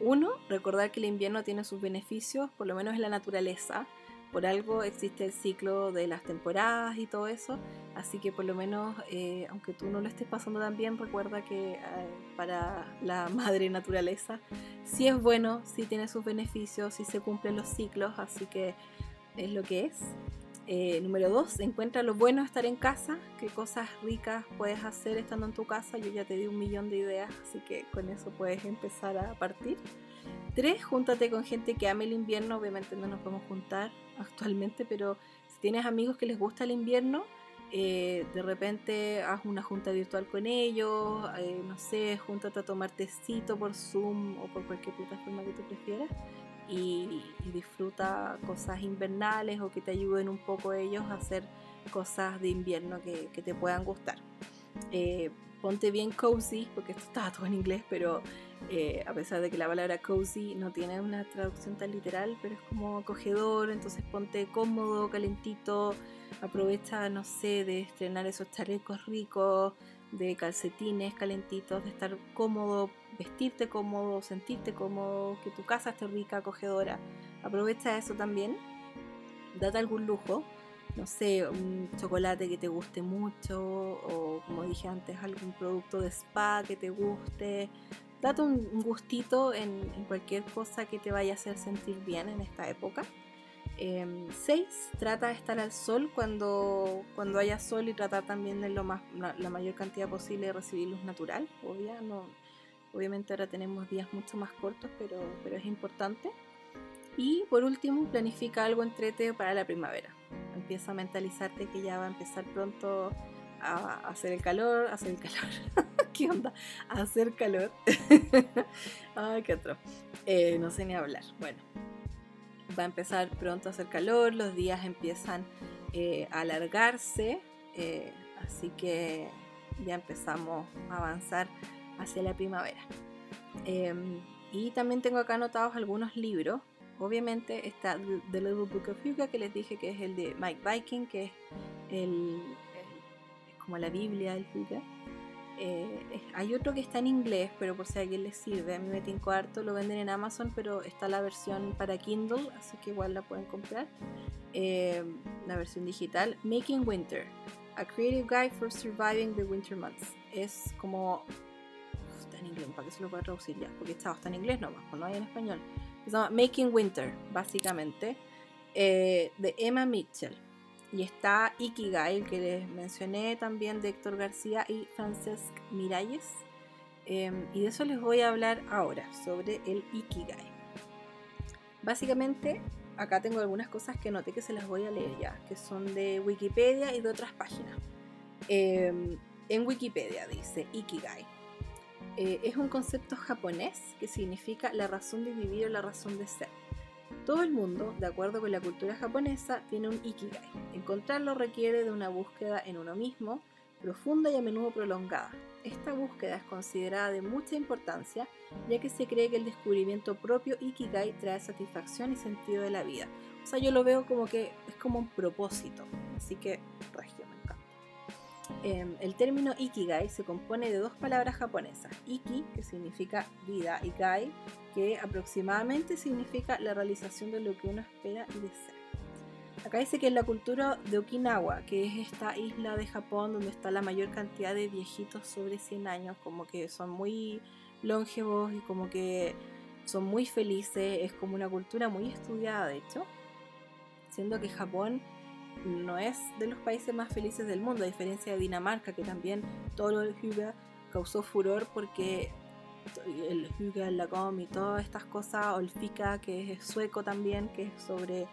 Uno, recordar que el invierno tiene sus beneficios, por lo menos en la naturaleza por algo existe el ciclo de las temporadas y todo eso, así que por lo menos, eh, aunque tú no lo estés pasando tan bien, recuerda que eh, para la [LAUGHS] madre naturaleza sí es bueno, sí tiene sus beneficios, sí se cumplen los ciclos, así que es lo que es. Eh, número dos, encuentra lo bueno de estar en casa, qué cosas ricas puedes hacer estando en tu casa. Yo ya te di un millón de ideas, así que con eso puedes empezar a partir. Tres, júntate con gente que ame el invierno. Obviamente no nos podemos juntar actualmente, pero si tienes amigos que les gusta el invierno, eh, de repente haz una junta virtual con ellos, eh, no sé, júntate a tomar tecito por Zoom o por cualquier plataforma que tú prefieras y, disfruta cosas invernales o que te ayuden un poco ellos a hacer cosas de invierno que, te puedan gustar. Eh, ponte bien cozy, porque esto estaba todo en inglés, pero eh, a pesar de que la palabra cozy no tiene una traducción tan literal, pero es como acogedor, entonces ponte cómodo, calentito, aprovecha, no sé, de estrenar esos chalecos ricos, de calcetines calentitos, de estar cómodo, vestirte cómodo, sentirte cómodo, que tu casa esté rica, acogedora. Aprovecha eso también, date algún lujo, no sé, un chocolate que te guste mucho o como dije antes, algún producto de spa que te guste, date un gustito en, cualquier cosa que te vaya a hacer sentir bien en esta época. 6. Em, trata de estar al sol cuando, cuando haya sol y trata también de lo más, la, mayor cantidad posible de recibir luz natural. Obvia, no, obviamente ahora tenemos días mucho más cortos, pero, pero es importante. Y por último, planifica algo entrete para la primavera. Empieza a mentalizarte que ya va a empezar pronto a hacer el calor, hacer el calor. [LAUGHS] ¿Qué onda? A hacer calor. Ay, [LAUGHS] qué otro. Eh, no sé ni hablar. Bueno, va a empezar pronto a hacer calor, los días empiezan eh, a alargarse, eh, así que ya empezamos a avanzar hacia la primavera. Em, y también tengo acá anotados algunos libros. Obviamente está The Little Book of Hugo, que les dije que es el de Mike Viking, que es el como la Biblia del Fuga. Eh, hay otro que está en inglés, pero por si a alguien le sirve, a mí me tinco harto, lo venden en Amazon, pero está la versión para Kindle, así que igual la pueden comprar. Eh, la versión digital, Making Winter, A Creative Guide for Surviving the Winter Months. Es como... está en inglés, ¿para qué se lo puedo traducir ya? Porque está, está en inglés nomás, pues no hay en español. Se llama Making Winter, básicamente, eh, de Emma Mitchell. Y está Ikigai, que les mencioné también de Héctor García y Francesc Miralles. Em, y de eso les voy a hablar ahora, sobre el Ikigai. Básicamente, acá tengo algunas cosas que noté que se las voy a leer ya, que son de Wikipedia y de otras páginas. Em, en Wikipedia dice Ikigai. Eh, es un concepto japonés que significa la razón de vivir o la razón de ser todo el mundo, de acuerdo con la cultura japonesa, tiene un ikigai. Encontrarlo requiere de una búsqueda en uno mismo, profunda y a menudo prolongada. Esta búsqueda es considerada de mucha importancia, ya que se cree que el descubrimiento propio ikigai trae satisfacción y sentido de la vida. O sea, yo lo veo como que es como un propósito. Así que, regio, me encanta. Em, el término ikigai se compone de dos palabras japonesas: iki, que significa vida, y gai, que aproximadamente significa la realización de lo que uno espera y desea. Acá dice que en la cultura de Okinawa, que es esta isla de Japón donde está la mayor cantidad de viejitos sobre 100 años, como que son muy longevos y como que son muy felices, es como una cultura muy estudiada de hecho, siendo que Japón no es de los países más felices del mundo, a diferencia de Dinamarca, que también todo lo del Hyuga causó furor porque el Hyuga, el Lagom y todas estas cosas, o el Fika, que es sueco también, que es sobre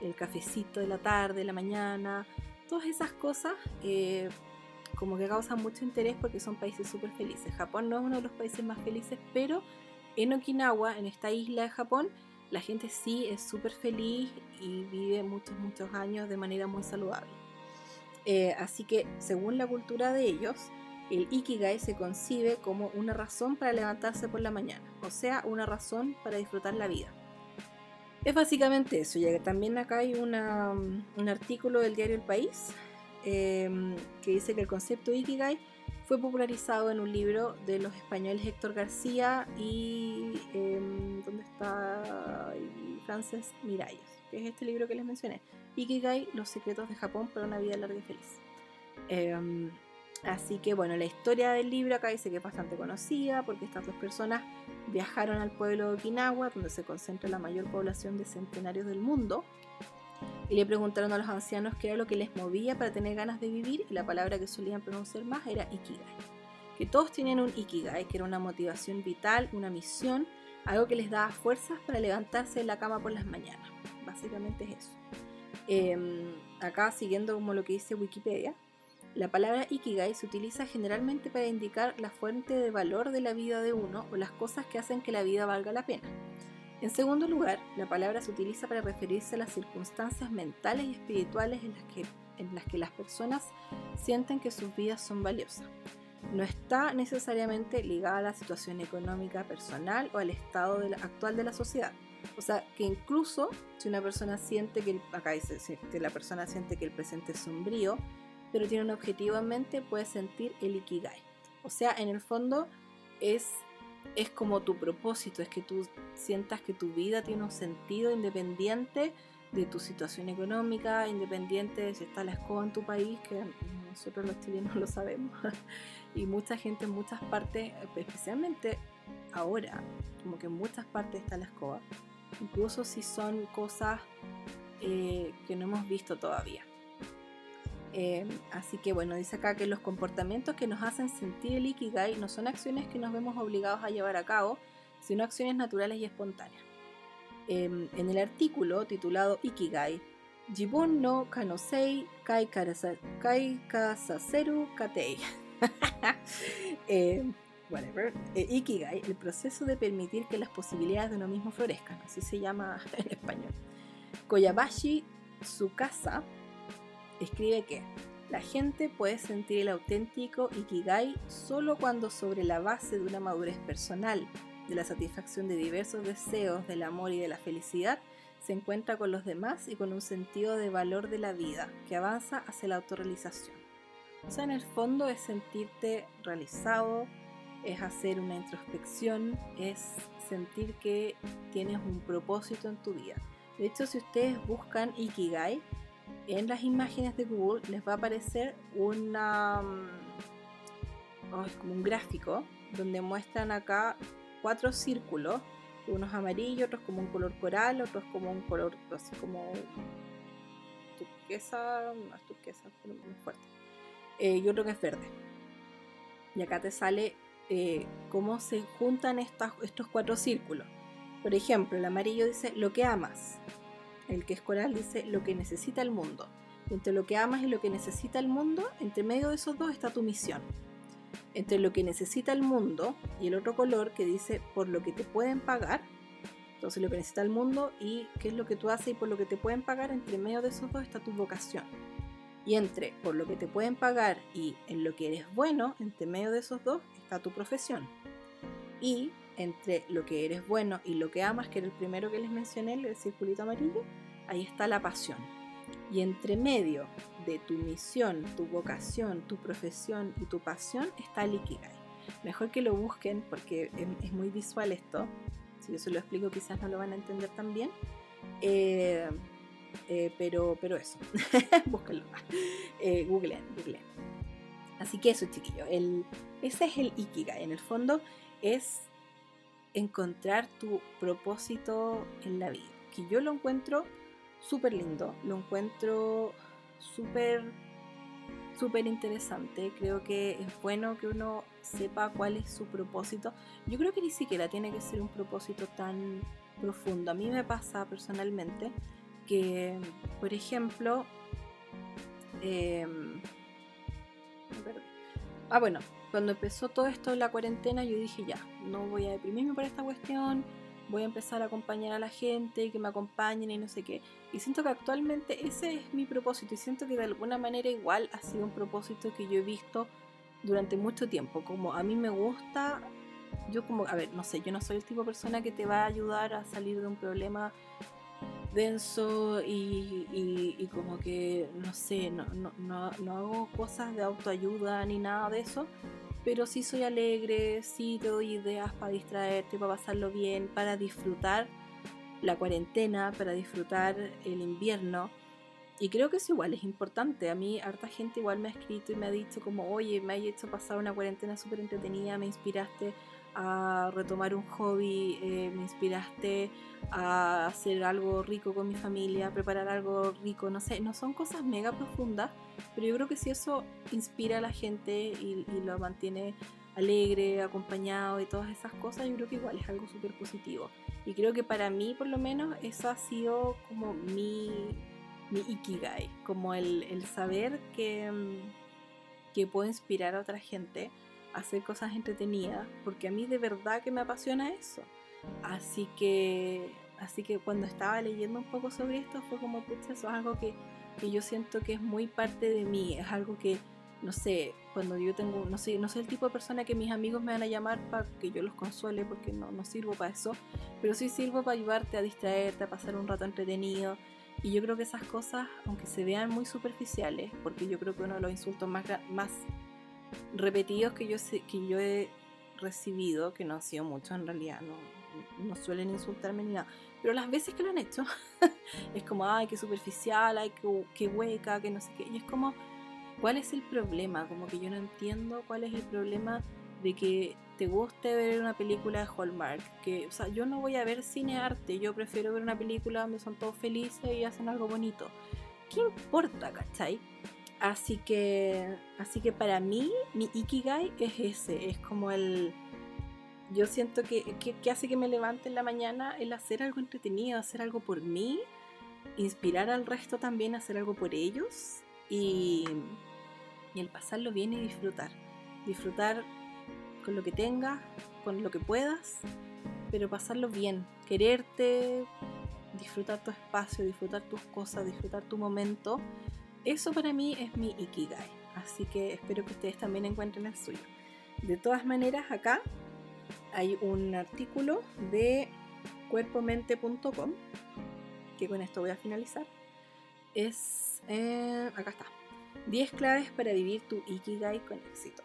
el cafecito de la tarde, de la mañana, todas esas cosas eh, como que causan mucho interés porque son países súper felices. Japón no es uno de los países más felices, pero en Okinawa, en esta isla de Japón, la gente sí es súper feliz y vive muchos, muchos años de manera muy saludable. Eh, así que, según la cultura de ellos, el Ikigai se concibe como una razón para levantarse por la mañana, o sea, una razón para disfrutar la vida. Es básicamente eso, ya que también acá hay un artículo del diario El País em, que dice que el concepto Ikigai fue popularizado en un libro de los españoles Héctor García y eh, ¿dónde está? Frances Miralles, que es este libro que les mencioné. Ikigai, Los secretos de Japón para una vida larga y feliz. Em, Así que bueno, la historia del libro acá dice que es bastante conocida porque estas dos personas viajaron al pueblo de Okinawa, donde se concentra la mayor población de centenarios del mundo, y le preguntaron a los ancianos qué era lo que les movía para tener ganas de vivir y la palabra que solían pronunciar más era Ikigai. Que todos tenían un Ikigai, que era una motivación vital, una misión, algo que les daba fuerzas para levantarse de la cama por las mañanas. Básicamente es eso. Em, acá, siguiendo como lo que dice Wikipedia, la palabra Ikigai se utiliza generalmente para indicar la fuente de valor de la vida de uno o las cosas que hacen que la vida valga la pena. En segundo lugar, la palabra se utiliza para referirse a las circunstancias mentales y espirituales en las que, en las, que las personas sienten que sus vidas son valiosas. No está necesariamente ligada a la situación económica personal o al estado actual de la sociedad. O sea, que incluso si una persona siente que, acá dice, si la persona siente que el presente es sombrío, pero tiene un objetivo en mente, puedes sentir el ikigai. O sea, en el fondo es, es como tu propósito, es que tú sientas que tu vida tiene un sentido independiente de tu situación económica, independiente de si está la escoba en tu país, que nosotros los chilenos lo sabemos, [LAUGHS] y mucha gente en muchas partes, especialmente ahora, como que en muchas partes está la escoba, incluso si son cosas eh, que no hemos visto todavía. Em, así que bueno, dice acá que los comportamientos que nos hacen sentir el Ikigai no son acciones que nos vemos obligados a llevar a cabo, sino acciones naturales y espontáneas. Em, en el artículo titulado Ikigai, Jibun no Kanosei Kai, kai Kasaseru Katei. [LAUGHS] Em, whatever. Eh, Ikigai, el proceso de permitir que las posibilidades de uno mismo florezcan, así se llama [LAUGHS] en español. Koyabashi Tsukasa escribe que la gente puede sentir el auténtico Ikigai solo cuando sobre la base de una madurez personal, de la satisfacción de diversos deseos, del amor y de la felicidad, se encuentra con los demás y con un sentido de valor de la vida que avanza hacia la autorrealización. O sea, en el fondo es sentirte realizado, es hacer una introspección, es sentir que tienes un propósito en tu vida. De hecho, si ustedes buscan Ikigai, en las imágenes de Google les va a aparecer mm, como un gráfico donde muestran acá cuatro círculos unos amarillos, otros como un color coral, otros como un color así como turquesa, más turquesa, pero muy fuerte, eh, y otro que es verde. Y acá te sale eh, cómo se juntan estos cuatro círculos. Por ejemplo, el amarillo dice lo que amas, el que es coral dice lo que necesita el mundo. Entre lo que amas y lo que necesita el mundo, entre medio de esos dos está tu misión. Entre lo que necesita el mundo y el otro color que dice por lo que te pueden pagar, entonces lo que necesita el mundo y qué es lo que tú haces y por lo que te pueden pagar, entre medio de esos dos está tu vocación. Y entre por lo que te pueden pagar y en lo que eres bueno, entre medio de esos dos está tu profesión. Y entre lo que eres bueno y lo que amas, que era el primero que les mencioné, el circulito amarillo, ahí está la pasión. Y entre medio de tu misión, tu vocación, tu profesión y tu pasión está el Ikigai. Mejor que lo busquen porque es muy visual esto. Si yo se lo explico quizás no lo van a entender tan bien. Eh, Eh, pero, pero eso, [LAUGHS] búsquenlo. Eh, googleen. Así que eso, chiquillo. Ese es el Ikigai. En el fondo es encontrar tu propósito en la vida. Que yo lo encuentro súper lindo. Lo encuentro súper súper interesante. Creo que es bueno que uno sepa cuál es su propósito. Yo creo que ni siquiera tiene que ser un propósito tan profundo. A mí me pasa personalmente que, por ejemplo, em, ah, bueno, cuando empezó todo esto de la cuarentena, yo dije ya, no voy a deprimirme por esta cuestión, voy a empezar a acompañar a la gente, que me acompañen y no sé qué. Y siento que actualmente ese es mi propósito y siento que de alguna manera igual ha sido un propósito que yo he visto durante mucho tiempo. Como a mí me gusta, yo como, a ver, no sé, yo no soy el tipo de persona que te va a ayudar a salir de un problema denso y, como que, no sé, no, no, no, no hago cosas de autoayuda ni nada de eso pero sí soy alegre, sí te doy ideas para distraerte, para pasarlo bien, para disfrutar la cuarentena, para disfrutar el invierno. Y creo que eso igual es importante. A mí harta gente igual me ha escrito y me ha dicho como, oye, me ha hecho pasar una cuarentena súper entretenida, me inspiraste a retomar un hobby, eh, me inspiraste a hacer algo rico con mi familia, preparar algo rico, no sé, no son cosas mega profundas, pero yo creo que si eso inspira a la gente y, lo mantiene alegre, acompañado y todas esas cosas, yo creo que igual es algo súper positivo. Y creo que para mí, por lo menos, eso ha sido como mi, mi ikigai, como el, el saber que, que puedo inspirar a otra gente hacer cosas entretenidas, porque a mí de verdad que me apasiona eso. Así que, así que cuando estaba leyendo un poco sobre esto fue como, pucha, eso es algo que, que yo siento que es muy parte de mí, es algo que, no sé, cuando yo tengo, no sé, no soy el tipo de persona que mis amigos me van a llamar para que yo los consuele, porque no, no sirvo para eso, pero sí sirvo para ayudarte a distraerte, a pasar un rato entretenido. Y yo creo que esas cosas, aunque se vean muy superficiales, porque yo creo que uno de los insultos más repetidos que yo, que yo he recibido, que no han sido muchos en realidad, no, no suelen insultarme ni nada, pero las veces que lo han hecho, [LAUGHS] es como, ay, qué superficial, ay, qué, qué hueca, que no sé qué, y es como, ¿cuál es el problema? Como que yo no entiendo cuál es el problema de que te guste ver una película de Hallmark, que, o sea, yo no voy a ver cine arte, yo prefiero ver una película donde son todos felices y hacen algo bonito. ¿Qué importa, cachai? Así que, así que para mí, mi Ikigai es ese, es como el... Yo siento que, que, hace que me levante en la mañana el hacer algo entretenido, hacer algo por mí, inspirar al resto también a hacer algo por ellos y, y el pasarlo bien y disfrutar. Disfrutar con lo que tengas, con lo que puedas, pero pasarlo bien, quererte, disfrutar tu espacio, disfrutar tus cosas, disfrutar tu momento eso para mí es mi Ikigai. Así que espero que ustedes también encuentren el suyo. De todas maneras, acá hay un artículo de cuerpomente.com que con esto voy a finalizar. Es. Eh, acá está. 10 claves para vivir tu Ikigai con éxito.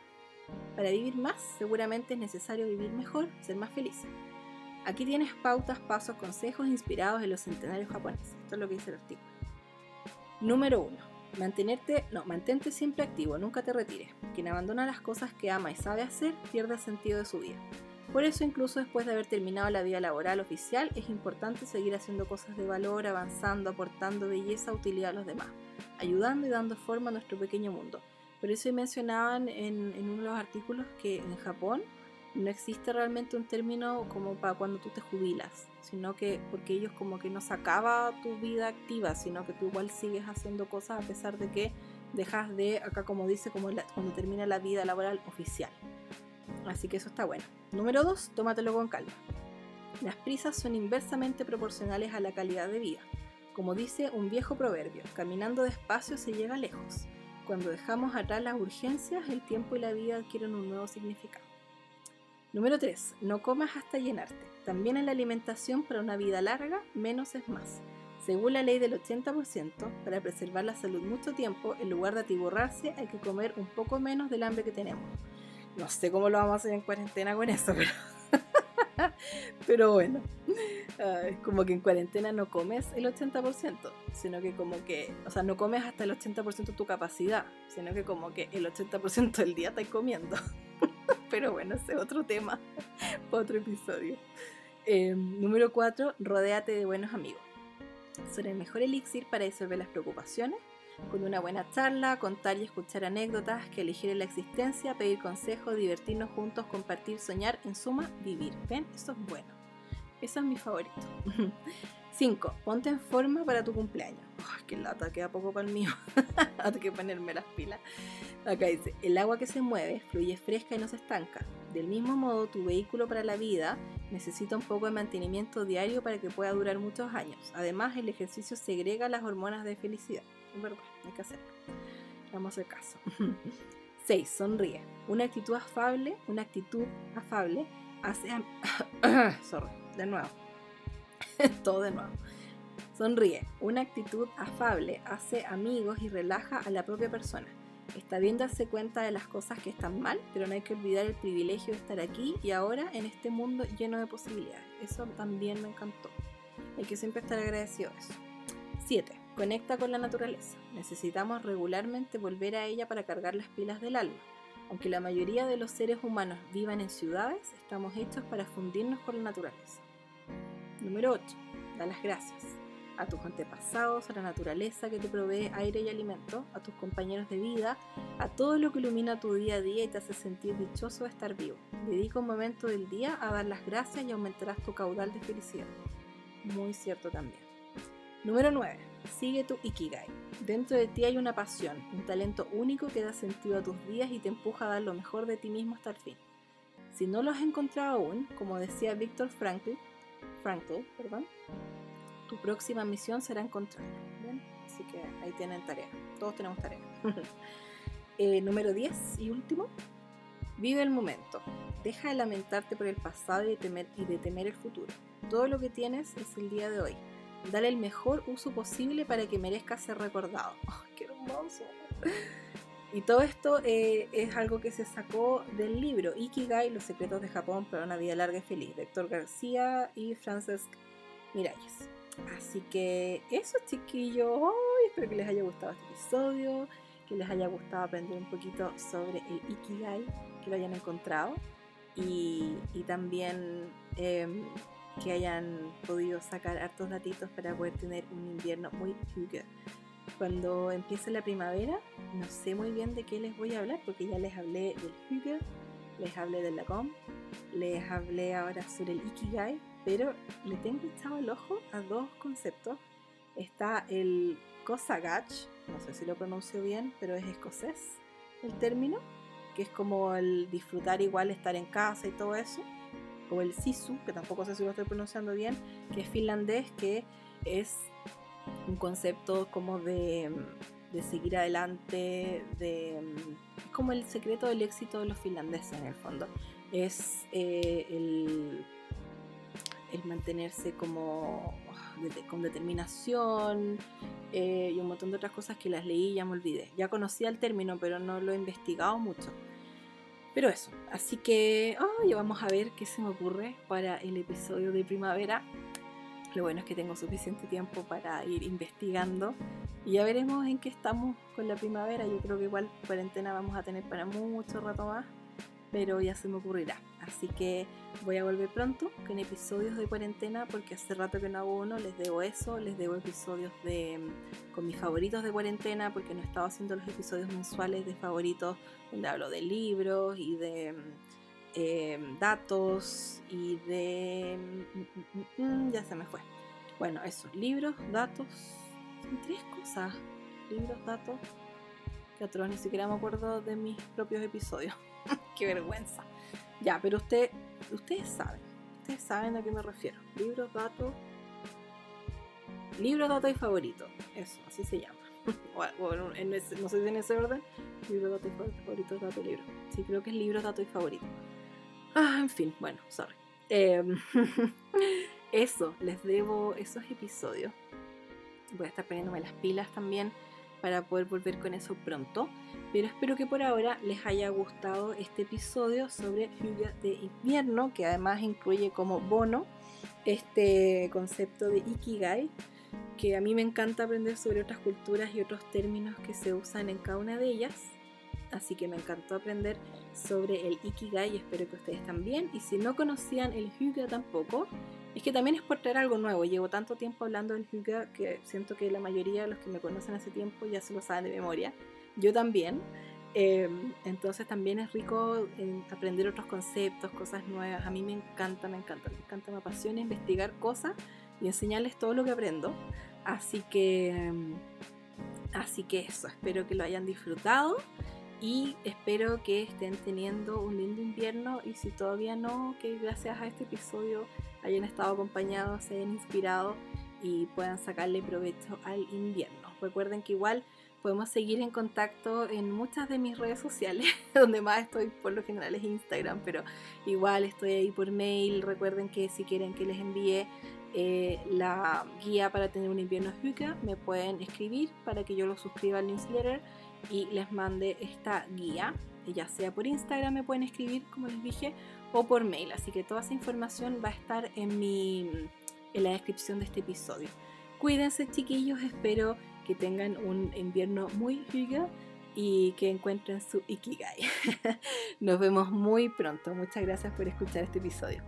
Para vivir más, seguramente es necesario vivir mejor, ser más feliz. Aquí tienes pautas, pasos, consejos inspirados en los centenarios japoneses. Esto es lo que dice el artículo. Número 1. Mantenerte, no, mantente siempre activo, nunca te retires. Quien abandona las cosas que ama y sabe hacer pierde el sentido de su vida. Por eso, incluso después de haber terminado la vida laboral oficial, es importante seguir haciendo cosas de valor, avanzando, aportando belleza, utilidad a los demás, ayudando y dando forma a nuestro pequeño mundo. Por eso mencionaban en, en uno de los artículos que en Japón no existe realmente un término como para cuando tú te jubilas, sino que porque ellos como que no sacaba tu vida activa, sino que tú igual sigues haciendo cosas a pesar de que dejas de, acá como dice, cuando termina la vida laboral oficial. Así que eso está bueno. Número 2, tómatelo con calma. Las prisas son inversamente proporcionales a la calidad de vida. Como dice un viejo proverbio, caminando despacio se llega lejos. Cuando dejamos atrás las urgencias, el tiempo y la vida adquieren un nuevo significado. Número 3. No comas hasta llenarte. También en la alimentación para una vida larga, menos es más. Según la ley del 80%, para preservar la salud mucho tiempo, en lugar de atiborrarse, hay que comer un poco menos del hambre que tenemos. No sé cómo lo vamos a hacer en cuarentena con eso, [LAUGHS] pero... Pero bueno, es como que en cuarentena no comes el 80%, sino que como que, o sea, no comes hasta el 80% de tu capacidad, sino que como que el 80% del día estás comiendo. [LAUGHS] Pero bueno, ese es otro tema, [LAUGHS] otro episodio. Em, número 4, rodéate de buenos amigos. Son el mejor elixir para disolver las preocupaciones con una buena charla, contar y escuchar anécdotas que elegir en la existencia, pedir consejos, divertirnos juntos, compartir, soñar, en suma, vivir. ¿Ven? Eso es bueno. Eso es mi favorito. [LAUGHS] 5. Ponte en forma para tu cumpleaños. Ay, qué lata, queda poco para el mío. [LAUGHS] Hay que ponerme las pilas. Acá dice, el agua que se mueve fluye fresca y no se estanca. Del mismo modo, tu vehículo para la vida necesita un poco de mantenimiento diario para que pueda durar muchos años. Además, el ejercicio segrega las hormonas de felicidad. Es verdad, hay que hacerlo. Vamos a hacer caso. [LAUGHS] 6. Sonríe. Una actitud afable, una actitud afable hace... [COUGHS] Sorry, de nuevo. [LAUGHS] Todo de nuevo. Sonríe. Una actitud afable hace amigos y relaja a la propia persona. Está bien darse cuenta de las cosas que están mal, pero no hay que olvidar el privilegio de estar aquí y ahora en este mundo lleno de posibilidades. Eso también me encantó. Hay que siempre estar agradecido de eso. 7. Conecta con la naturaleza. Necesitamos regularmente volver a ella para cargar las pilas del alma. Aunque la mayoría de los seres humanos vivan en ciudades, estamos hechos para fundirnos con la naturaleza. Número 8. Da las gracias. A tus antepasados, a la naturaleza que te provee aire y alimento, a tus compañeros de vida, a todo lo que ilumina tu día a día y te hace sentir dichoso de estar vivo. Dedica un momento del día a dar las gracias y aumentarás tu caudal de felicidad. Muy cierto también. Número 9 Sigue tu Ikigai. Dentro de ti hay una pasión, un talento único que da sentido a tus días y te empuja a dar lo mejor de ti mismo hasta el fin. Si no lo has encontrado aún, como decía Víctor Frankl, Frankl perdón, tu próxima misión será encontrarlo. Así que ahí tienen tarea. Todos tenemos tarea. [LAUGHS] Eh, número 10 y último. Vive el momento. Deja de lamentarte por el pasado y de temer el futuro. Todo lo que tienes es el día de hoy Dale el mejor uso posible para que merezca ser recordado. [LAUGHS] ¡Qué hermoso! Y todo esto eh, es algo que se sacó del libro Ikigai, Los secretos de Japón para una vida larga y feliz, de Héctor García y Frances Miralles. Así que eso chiquillos, espero que les haya gustado este episodio, que les haya gustado aprender un poquito sobre el Ikigai, que lo hayan encontrado y, también em, que hayan podido sacar hartos datitos para poder tener un invierno muy hygge. Cuando empiece la primavera, no sé muy bien de qué les voy a hablar, porque ya les hablé del hygge, les hablé del lagom, les hablé ahora sobre el ikigai, pero le tengo echado el ojo a dos conceptos. Está el kosagach, no sé si lo pronuncio bien, pero es escocés el término, que es como el disfrutar igual estar en casa y todo eso o el sisu, que tampoco sé si lo estoy pronunciando bien, que es finlandés, que es un concepto como de, seguir adelante, de, es como el secreto del éxito de los finlandeses en el fondo. Es eh, el, mantenerse como con determinación eh, y un montón de otras cosas que las leí y ya me olvidé. Ya conocía el término, pero no lo he investigado mucho. Pero eso, así que ya vamos a ver qué se me ocurre para el episodio de primavera. Lo bueno es que tengo suficiente tiempo para ir investigando y ya veremos en qué estamos con la primavera. Yo creo que igual cuarentena vamos a tener para mucho rato más, pero ya se me ocurrirá. Así que voy a volver pronto con episodios de cuarentena porque hace rato que no hago uno, les debo eso, les debo episodios de con mis favoritos de cuarentena porque no he estado haciendo los episodios mensuales de favoritos donde hablo de libros y de em, datos y de... Mm, mm, mm, ya se me fue. Bueno, eso, libros, datos, son tres cosas. Libros, datos, que otros ni siquiera me acuerdo de mis propios episodios. [LAUGHS] Qué vergüenza. Ya, pero usted, ustedes saben, ustedes saben a qué me refiero. Libros, datos, libros, datos y favoritos. Eso, así se llama. [LAUGHS] bueno, no sé si en ese orden. Libros, datos y favoritos, datos, libro. Sí, creo que es libros, datos y favoritos. Ah, en fin, bueno, sorry. Em, [LAUGHS] eso, les debo esos episodios. Voy a estar poniéndome las pilas también para poder volver con eso pronto. Pero espero que por ahora les haya gustado este episodio sobre lluvia de invierno, que además incluye como bono este concepto de Ikigai, que a mí me encanta aprender sobre otras culturas y otros términos que se usan en cada una de ellas. Así que me encantó aprender sobre el Ikigai y espero que ustedes también. Y si no conocían el Hyuga tampoco, es que también es por traer algo nuevo. Llevo tanto tiempo hablando del Hyuga que siento que la mayoría de los que me conocen hace tiempo ya se lo saben de memoria. Yo también. Em, entonces también es rico aprender otros conceptos, cosas nuevas. A mí me encanta, me encanta, me encanta, me apasiona investigar cosas y enseñarles todo lo que aprendo. Así que, em, así que eso, espero que lo hayan disfrutado y espero que estén teniendo un lindo invierno y si todavía no, que gracias a este episodio hayan estado acompañados, se hayan inspirado y puedan sacarle provecho al invierno. Recuerden que igual podemos seguir en contacto en muchas de mis redes sociales, [LAUGHS] donde más estoy por lo general es Instagram, pero igual estoy ahí por mail. Recuerden que si quieren que les envíe eh, la guía para tener un invierno Hyuga, me pueden escribir para que yo lo suscriba al newsletter y les mande esta guía. Ya sea por Instagram me pueden escribir, como les dije, o por mail. Así que toda esa información va a estar en, mi, en la descripción de este episodio. Cuídense chiquillos, espero que tengan un invierno muy Hyuga y que encuentren su Ikigai. [LAUGHS] Nos vemos muy pronto. Muchas gracias por escuchar este episodio.